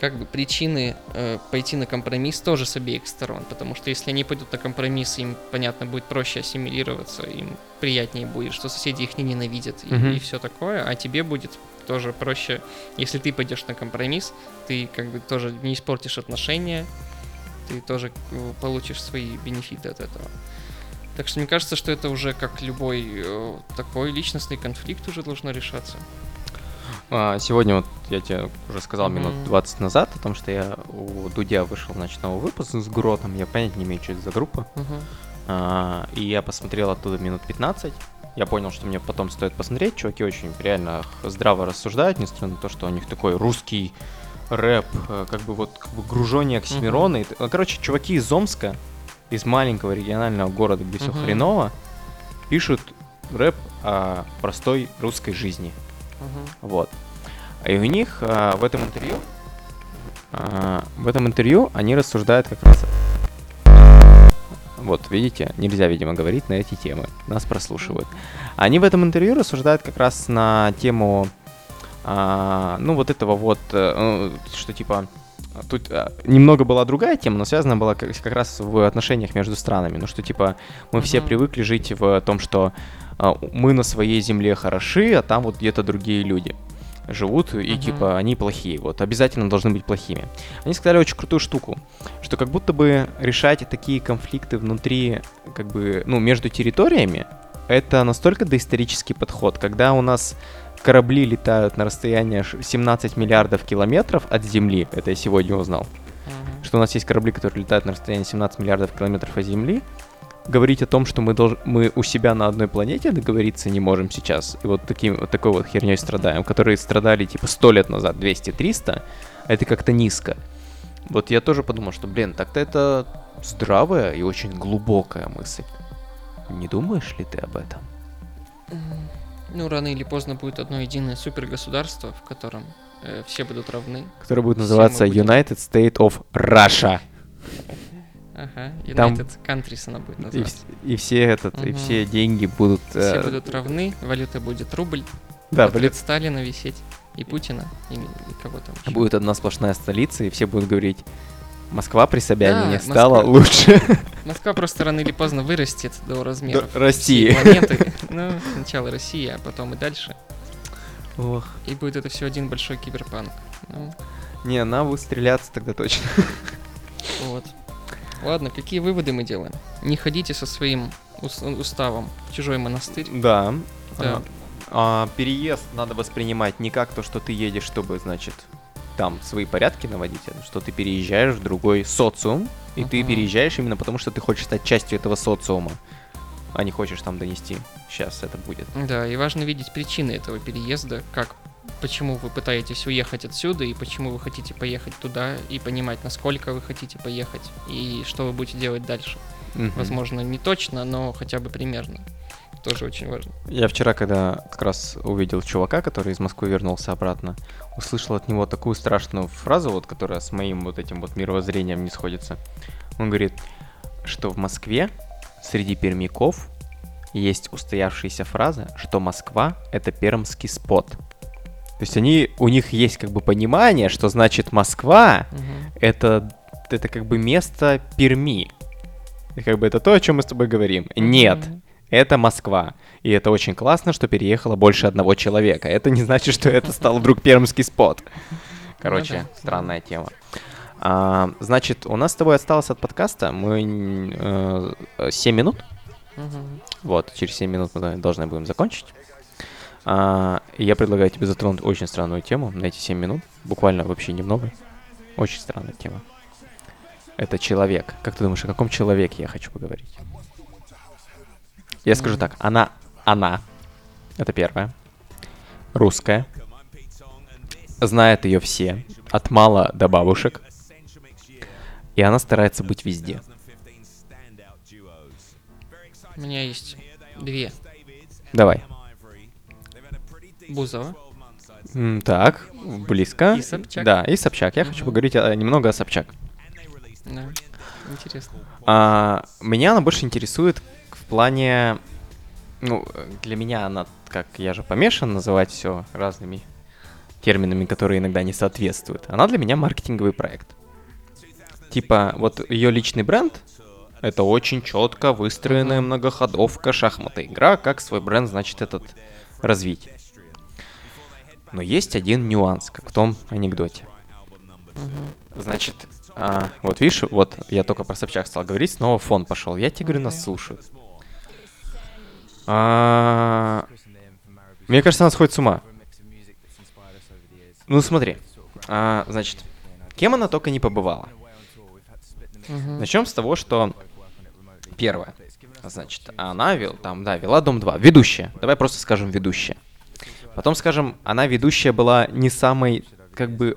как бы причины э, пойти на компромисс тоже с обеих сторон, потому что если они пойдут на компромисс, им, понятно, будет проще ассимилироваться, им приятнее будет, что соседи их не ненавидят и, Мгм. все такое, а тебе будет тоже проще, если ты пойдешь на компромисс, ты как бы тоже не испортишь отношения, ты тоже э, получишь свои бенефиты от этого. Так что мне кажется, что это уже как любой э, такой личностный конфликт уже должно решаться. А, Сегодня вот я тебе уже сказал минут 20 назад о том, что я у Дудя вышел на новый выпуск с Гротом. Я понятия не имею, что это за группа. А, И я посмотрел оттуда минут 15. Я понял, что мне потом стоит посмотреть. Чуваки очень реально здраво рассуждают, несмотря на то, что у них такой русский рэп, э, как бы вот как бы гружение Оксимирона. Ну, Короче, чуваки из Омска, из маленького регионального города, где все хреново, пишут рэп о простой русской жизни. Мгм. Вот. И у них а, в этом интервью, а, в этом интервью они рассуждают как раз Вот, видите, нельзя, видимо, говорить на эти темы. Нас прослушивают. Они в этом интервью рассуждают как раз на тему, а, ну, вот этого вот, э, что типа, тут а, немного была другая тема, но связана была как, как раз в отношениях между странами. Ну, что типа, мы все Мгм. привыкли жить в том, что а, мы на своей земле хороши, а там вот где-то другие люди живут, и Мгм. типа они плохие, вот, обязательно должны быть плохими. Они сказали очень крутую штуку, что как будто бы решать такие конфликты внутри, как бы, ну, между территориями, это настолько доисторический подход, когда у нас корабли летают на расстояние ш- 17 миллиардов километров от Земли, это я сегодня узнал, Мгм. что у нас есть корабли, которые летают на расстоянии 17 миллиардов километров от Земли, говорить о том, что мы, долж... мы у себя на одной планете договориться не можем сейчас, и вот, таким, вот такой вот херней страдаем, которые страдали типа 100 лет назад, 200-300, это как-то низко. Вот я тоже подумал, что, блин, так-то это здравая и очень глубокая мысль. Не думаешь ли ты об этом? М, Ну, рано или поздно будет одно единое супергосударство, в котором э, все будут равны. Которая будет называться будем- United State of Russia. Ага, Там- United Countries она будет И, называться. вс- и все этот, и Мгм. все деньги будут... Все э, будут равны, валюта будет рубль, да, будет, Сталина висеть, и Путина, и, и кого там еще. будет одна сплошная столица, и все будут говорить, Москва при Собянине Да, стала Москва. лучше *laughs* Москва просто рано или поздно вырастет до размеров до России. планеты. Ну, сначала Россия, а потом и дальше. Ох. И будет это все один большой киберпанк. Ну, Не, она будет стреляться тогда точно. *laughs* вот. Ладно, какие выводы мы делаем? Не ходите со своим ус- уставом в чужой монастырь. Да. Да. А, переезд надо воспринимать не как то, что ты едешь, чтобы, значит, там свои порядки наводить, а что ты переезжаешь в другой социум, и ты Мгм. переезжаешь именно потому, что ты хочешь стать частью этого социума, а не хочешь там донести. Сейчас это будет. Да, и важно видеть причины этого переезда, как почему вы пытаетесь уехать отсюда и почему вы хотите поехать туда, и понимать, насколько вы хотите поехать, и что вы будете делать дальше. Мгм. Возможно, не точно, но хотя бы примерно. Тоже очень важно. Я вчера, когда как раз увидел чувака, который из Москвы вернулся обратно, услышал от него такую страшную фразу, вот, которая с моим вот этим вот мировоззрением не сходится. Он говорит, что в Москве среди пермяков есть устоявшаяся фраза, что Москва — это пермский спот. То есть они, у них есть как бы понимание, что значит Москва Мгм. это, это как бы место Перми. И как бы это то, о чем мы с тобой говорим. Нет, Мгм. Это Москва. И это очень классно, что переехало больше одного человека. Это не значит, что это стал вдруг пермский спот. Короче, Ну да, странная тема. А, значит, у нас с тобой осталось от подкаста мы э, 7 минут. Мгм. Вот, через 7 минут мы должны будем закончить. А, я предлагаю тебе затронуть очень странную тему на эти 7 минут. Буквально вообще немного. Очень странная тема. Это человек. Как ты думаешь, о каком человеке я хочу поговорить? Я скажу так. Она, она, это первое. Русская. Знает ее все. От мала до бабушек. И она старается быть везде. У меня есть две. Давай. Бузова. М, Так, близко. И Собчак. Да, и Собчак. Я хочу Мгм. поговорить о- немного о Собчак. Да. Интересно. А, меня она больше интересует в плане... Ну, для меня она, как я же помешан называть все разными терминами, которые иногда не соответствуют. Она для меня маркетинговый проект. Типа, вот ее личный бренд — это очень четко выстроенная многоходовка шахматы. Игра, как свой бренд, значит, этот развить. Но есть один нюанс, как в том анекдоте. Значит, а, вот видишь, вот я только про Собчак стал говорить, снова фон пошел. Я тебе говорю, нас слушают. А, мне кажется, она сходит с ума. Ну смотри, а, значит, кем она только не побывала. Мгм. Начнем с того, что первое, значит, она вел, там, да, вела Дом 2, ведущая. Давай просто скажем ведущая. Потом скажем, она ведущая была не самой, как бы,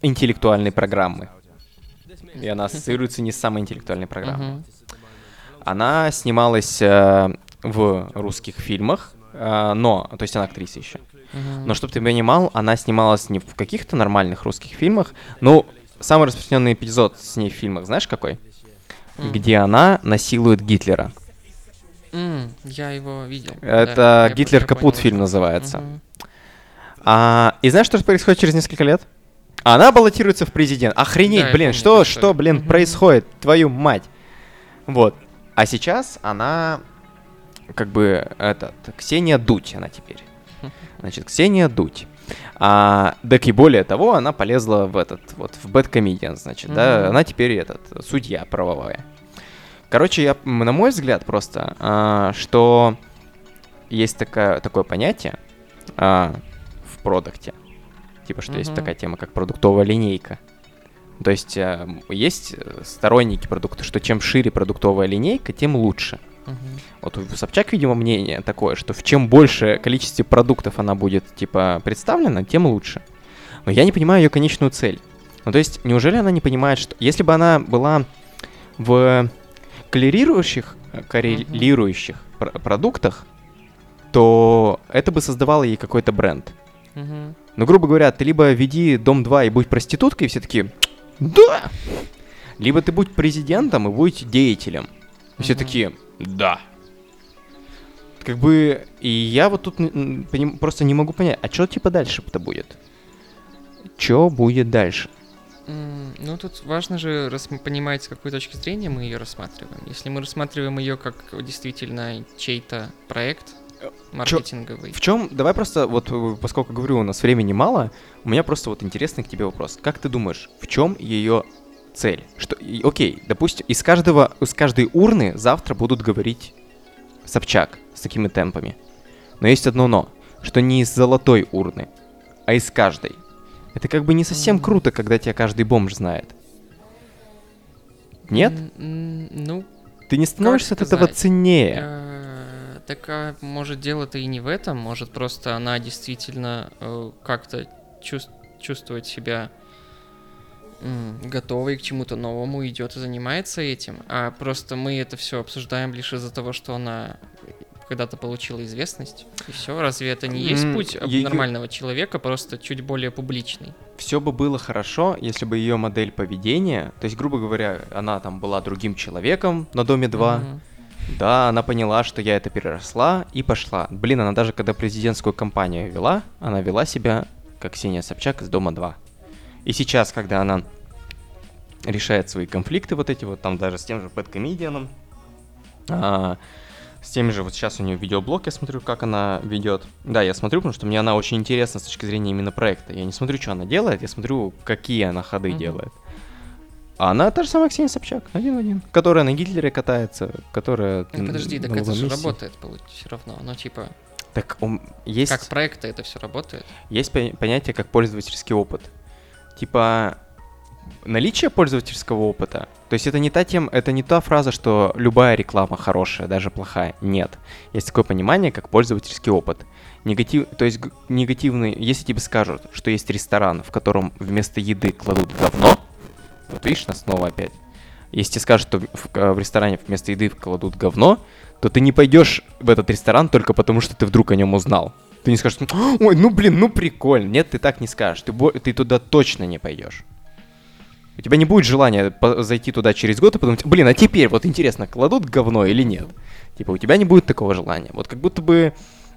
интеллектуальной программы. И она ассоциируется не с самой интеллектуальной программой. Мгм. Она снималась э, в русских фильмах, э, но, то есть она актриса еще. Но чтобы ты понимал, она снималась не в каких-то нормальных русских фильмах. Ну, самый распространенный эпизод с ней в фильмах, знаешь какой? Где она насилует Гитлера. Я его видел. Это да, «Гитлер капут» понял, фильм что- называется. А, и знаешь, что происходит через несколько лет? Она баллотируется в президент. Охренеть, Да, блин, что, что, историю. блин, происходит? Твою мать. Вот. А сейчас она, как бы, этот, Ксения Дудь она теперь. Значит, Ксения Дудь. А, так и более того, она полезла в этот, вот, в Бэткомедиан, значит, да, Мгм. она теперь этот, судья правовая. Короче, я, на мой взгляд просто, а, что есть такая, такое понятие а, в продукте, типа, что есть Мгм. такая тема, как продуктовая линейка. То есть а, есть сторонники продукта, что чем шире продуктовая линейка, тем лучше. Мгм. Вот у Собчак, видимо, мнение такое, что в чем больше количестве продуктов она будет, типа, представлена, тем лучше. Но я не понимаю ее конечную цель. Ну, то есть, неужели она не понимает, что... Если бы она была в коррелирующих, э, коррелирующих пр- продуктах, то это бы создавало ей какой-то бренд. Мгм. Ну, грубо говоря, ты либо веди Дом 2 и будь проституткой, и все такие, да! Либо ты будь президентом и будь деятелем. Все Мгм. такие, да. Как бы, и я вот тут просто не могу понять, а что типа дальше-то будет? Что будет дальше? Ну, тут важно же понимать, с какой точки зрения мы ее рассматриваем. Если мы рассматриваем ее как действительно чей-то проект маркетинговый. В чем, давай просто, вот э, поскольку говорю, у нас времени мало, у меня просто вот интересный к тебе вопрос. Как ты думаешь, в чем ее цель? Что, и- окей, допустим, из каждого, из каждой урны завтра будут говорить Собчак с такими темпами. Но есть одно но, что не из золотой урны, а из каждой. Это как бы не совсем круто, когда тебя каждый бомж знает. Нет? Ну, Ты не становишься от этого ценнее. э, так, а, может, дело-то и не в этом. Может, просто она действительно э, как-то чувс- чувствует себя м, готовой к чему-то новому, идет и занимается этим. А просто мы это все обсуждаем лишь из-за того, что она когда-то получила известность. И все, разве это не есть путь её- нормального человека, просто чуть более публичный? все бы было хорошо, если бы ее модель поведения, то есть, грубо говоря, она там была другим человеком на Доме 2, Мгм. да, она поняла, что я это переросла и пошла. Блин, она даже когда президентскую кампанию вела, она вела себя как Ксения Собчак из Дома 2. И сейчас, когда она решает свои конфликты вот эти вот, там даже с тем же Бэткомедианом, а, с теми же, вот сейчас у нее видеоблог, я смотрю, как она ведет. Да, я смотрю, потому что мне она очень интересна с точки зрения именно проекта. Я не смотрю, что она делает, я смотрю, какие она ходы Мгм. делает. А она та же самая Ксения Собчак, один в один. Которая на Гитлере катается, которая... Ну, подожди, так это же работает все равно. Ну, типа, Так ум, есть, как проекта это все работает. есть пон- понятие как пользовательский опыт. Типа наличие пользовательского опыта. То есть это не та тем, это не та фраза, что любая реклама хорошая, даже плохая. Нет. Есть такое понимание, как пользовательский опыт. Негатив, то есть негативный, если тебе скажут, что есть ресторан, в котором вместо еды кладут говно, вот видишь, нас снова опять. Если тебе скажут, что в, э, в ресторане вместо еды кладут говно, то ты не пойдешь в этот ресторан только потому, что ты вдруг о нем узнал. Ты не скажешь, ой, ну блин, ну прикольно. Нет, ты так не скажешь. Ты, ты туда точно не пойдешь. У тебя не будет желания зайти туда через год и подумать, блин, а теперь вот интересно, кладут говно или нет? Типа, у тебя не будет такого желания. Вот как будто бы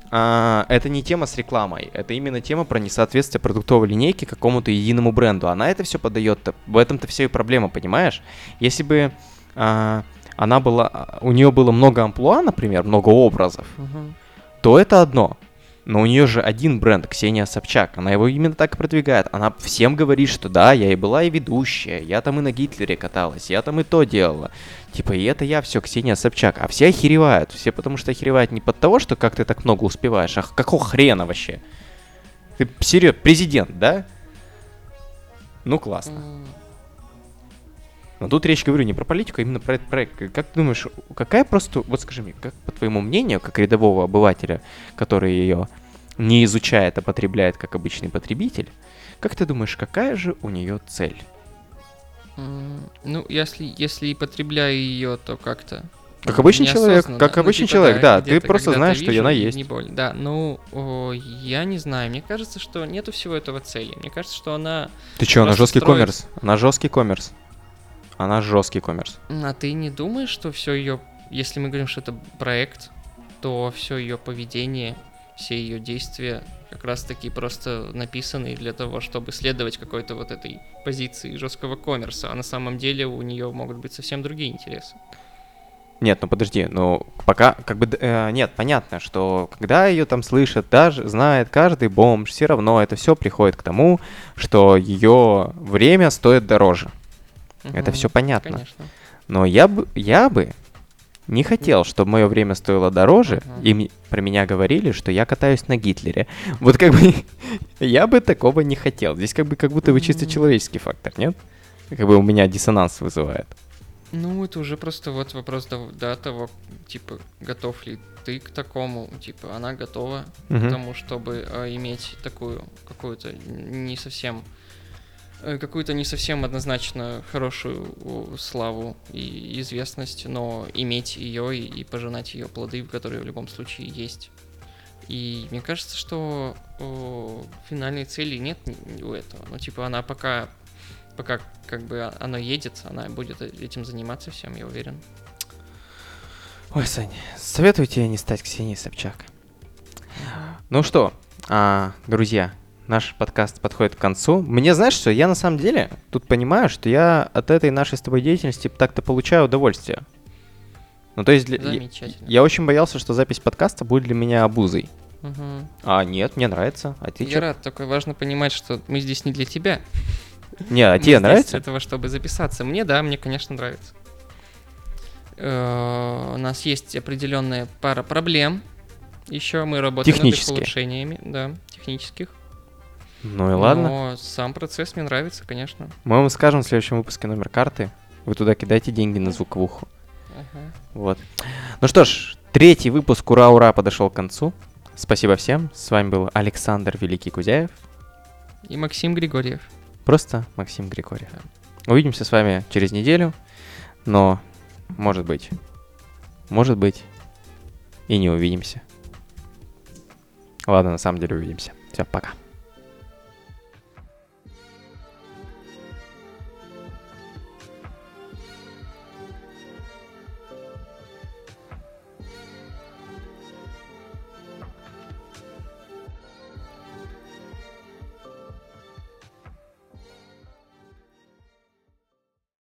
а, это не тема с рекламой, это именно тема про несоответствие продуктовой линейки какому-то единому бренду. Она это все подает, в этом-то все и проблема, понимаешь? Если бы а, она была, у нее было много амплуа, например, много образов, то это одно. Но у нее же один бренд, Ксения Собчак. Она его именно так и продвигает. Она всем говорит, что да, я и была и ведущая, я там и на Гитлере каталась, я там и то делала. Типа, и это я все, Ксения Собчак. А все охеревают. Все потому что охеревают не под того, что как ты так много успеваешь, а какого хрена вообще? Ты серьезно, президент, да? Ну классно. Но тут речь, говорю, не про политику, а именно про этот проект. Как ты думаешь, какая просто, вот скажи мне, как по твоему мнению, как рядового обывателя, который ее не изучает, а потребляет как обычный потребитель, как ты думаешь, какая же у нее цель? Ну, если, если и потребляю ее, то как-то. Как обычный человек, как Ну, обычный типа, человек, да, ты просто знаешь, что вижу, она и есть. Не боль. Да, ну, о, я не знаю. Мне кажется, что нету всего этого цели. Мне кажется, что она. Ты что, она жесткий строит- коммерс? Она жесткий коммерс. Она жесткий коммерс. А ты не думаешь, что все ее, если мы говорим, что это проект, то все ее поведение, все ее действия как раз таки просто написаны для того, чтобы следовать какой-то вот этой позиции жесткого коммерса, а на самом деле у нее могут быть совсем другие интересы. Нет, ну подожди, ну пока как бы э, нет, понятно, что когда ее там слышат, даже знает каждый бомж, все равно это все приходит к тому, что ее время стоит дороже. Это Мгм, все понятно. Конечно. Но я бы, я бы не хотел, чтобы мое время стоило дороже, Ага. и про меня говорили, что я катаюсь на Гитлере. *laughs* Вот как бы *laughs* я бы такого не хотел. Здесь как бы как будто бы чисто человеческий фактор, нет? Как бы у меня диссонанс вызывает. Ну, это уже просто вот вопрос до, до того, типа, готов ли ты к такому, типа, она готова Мгм. к тому, чтобы э, иметь такую какую-то не совсем какую-то не совсем однозначно хорошую славу и известность, но иметь ее и, и пожинать ее плоды, которые в любом случае есть. И мне кажется, что о, финальной цели нет у этого. Ну, типа, она пока, пока как бы оно едет, она будет этим заниматься всем, я уверен. Ой, Сань, советую тебе не стать Ксенией Собчак. Ну что, а, друзья, наш подкаст подходит к концу. Мне знаешь что, я на самом деле тут понимаю, что я от этой нашей с тобой деятельности так-то получаю удовольствие. Ну то есть для- Замечательно. я очень боялся, что запись подкаста будет для меня обузой. Мгм. А нет, мне нравится. А ты Я чё? рад, только важно понимать, что мы здесь не для тебя. Не, а тебе нравится? Для того, чтобы записаться. Мне, да, мне, конечно, нравится. Э, У нас есть определенная пара проблем. Еще мы работаем над их улучшениями, да, технических. Ну и ладно. Но сам процесс мне нравится, конечно. Мы вам скажем в следующем выпуске номер карты. Вы туда кидайте деньги на звуковуху. Ага. Вот. Ну что ж, третий выпуск «Ура-ура» подошел к концу. Спасибо всем. С вами был Александр Великий Кузяев. И Максим Григорьев. Просто Максим Григорьев. Увидимся с вами через неделю. Но, может быть, может быть, и не увидимся. Ладно, на самом деле увидимся. Все, пока.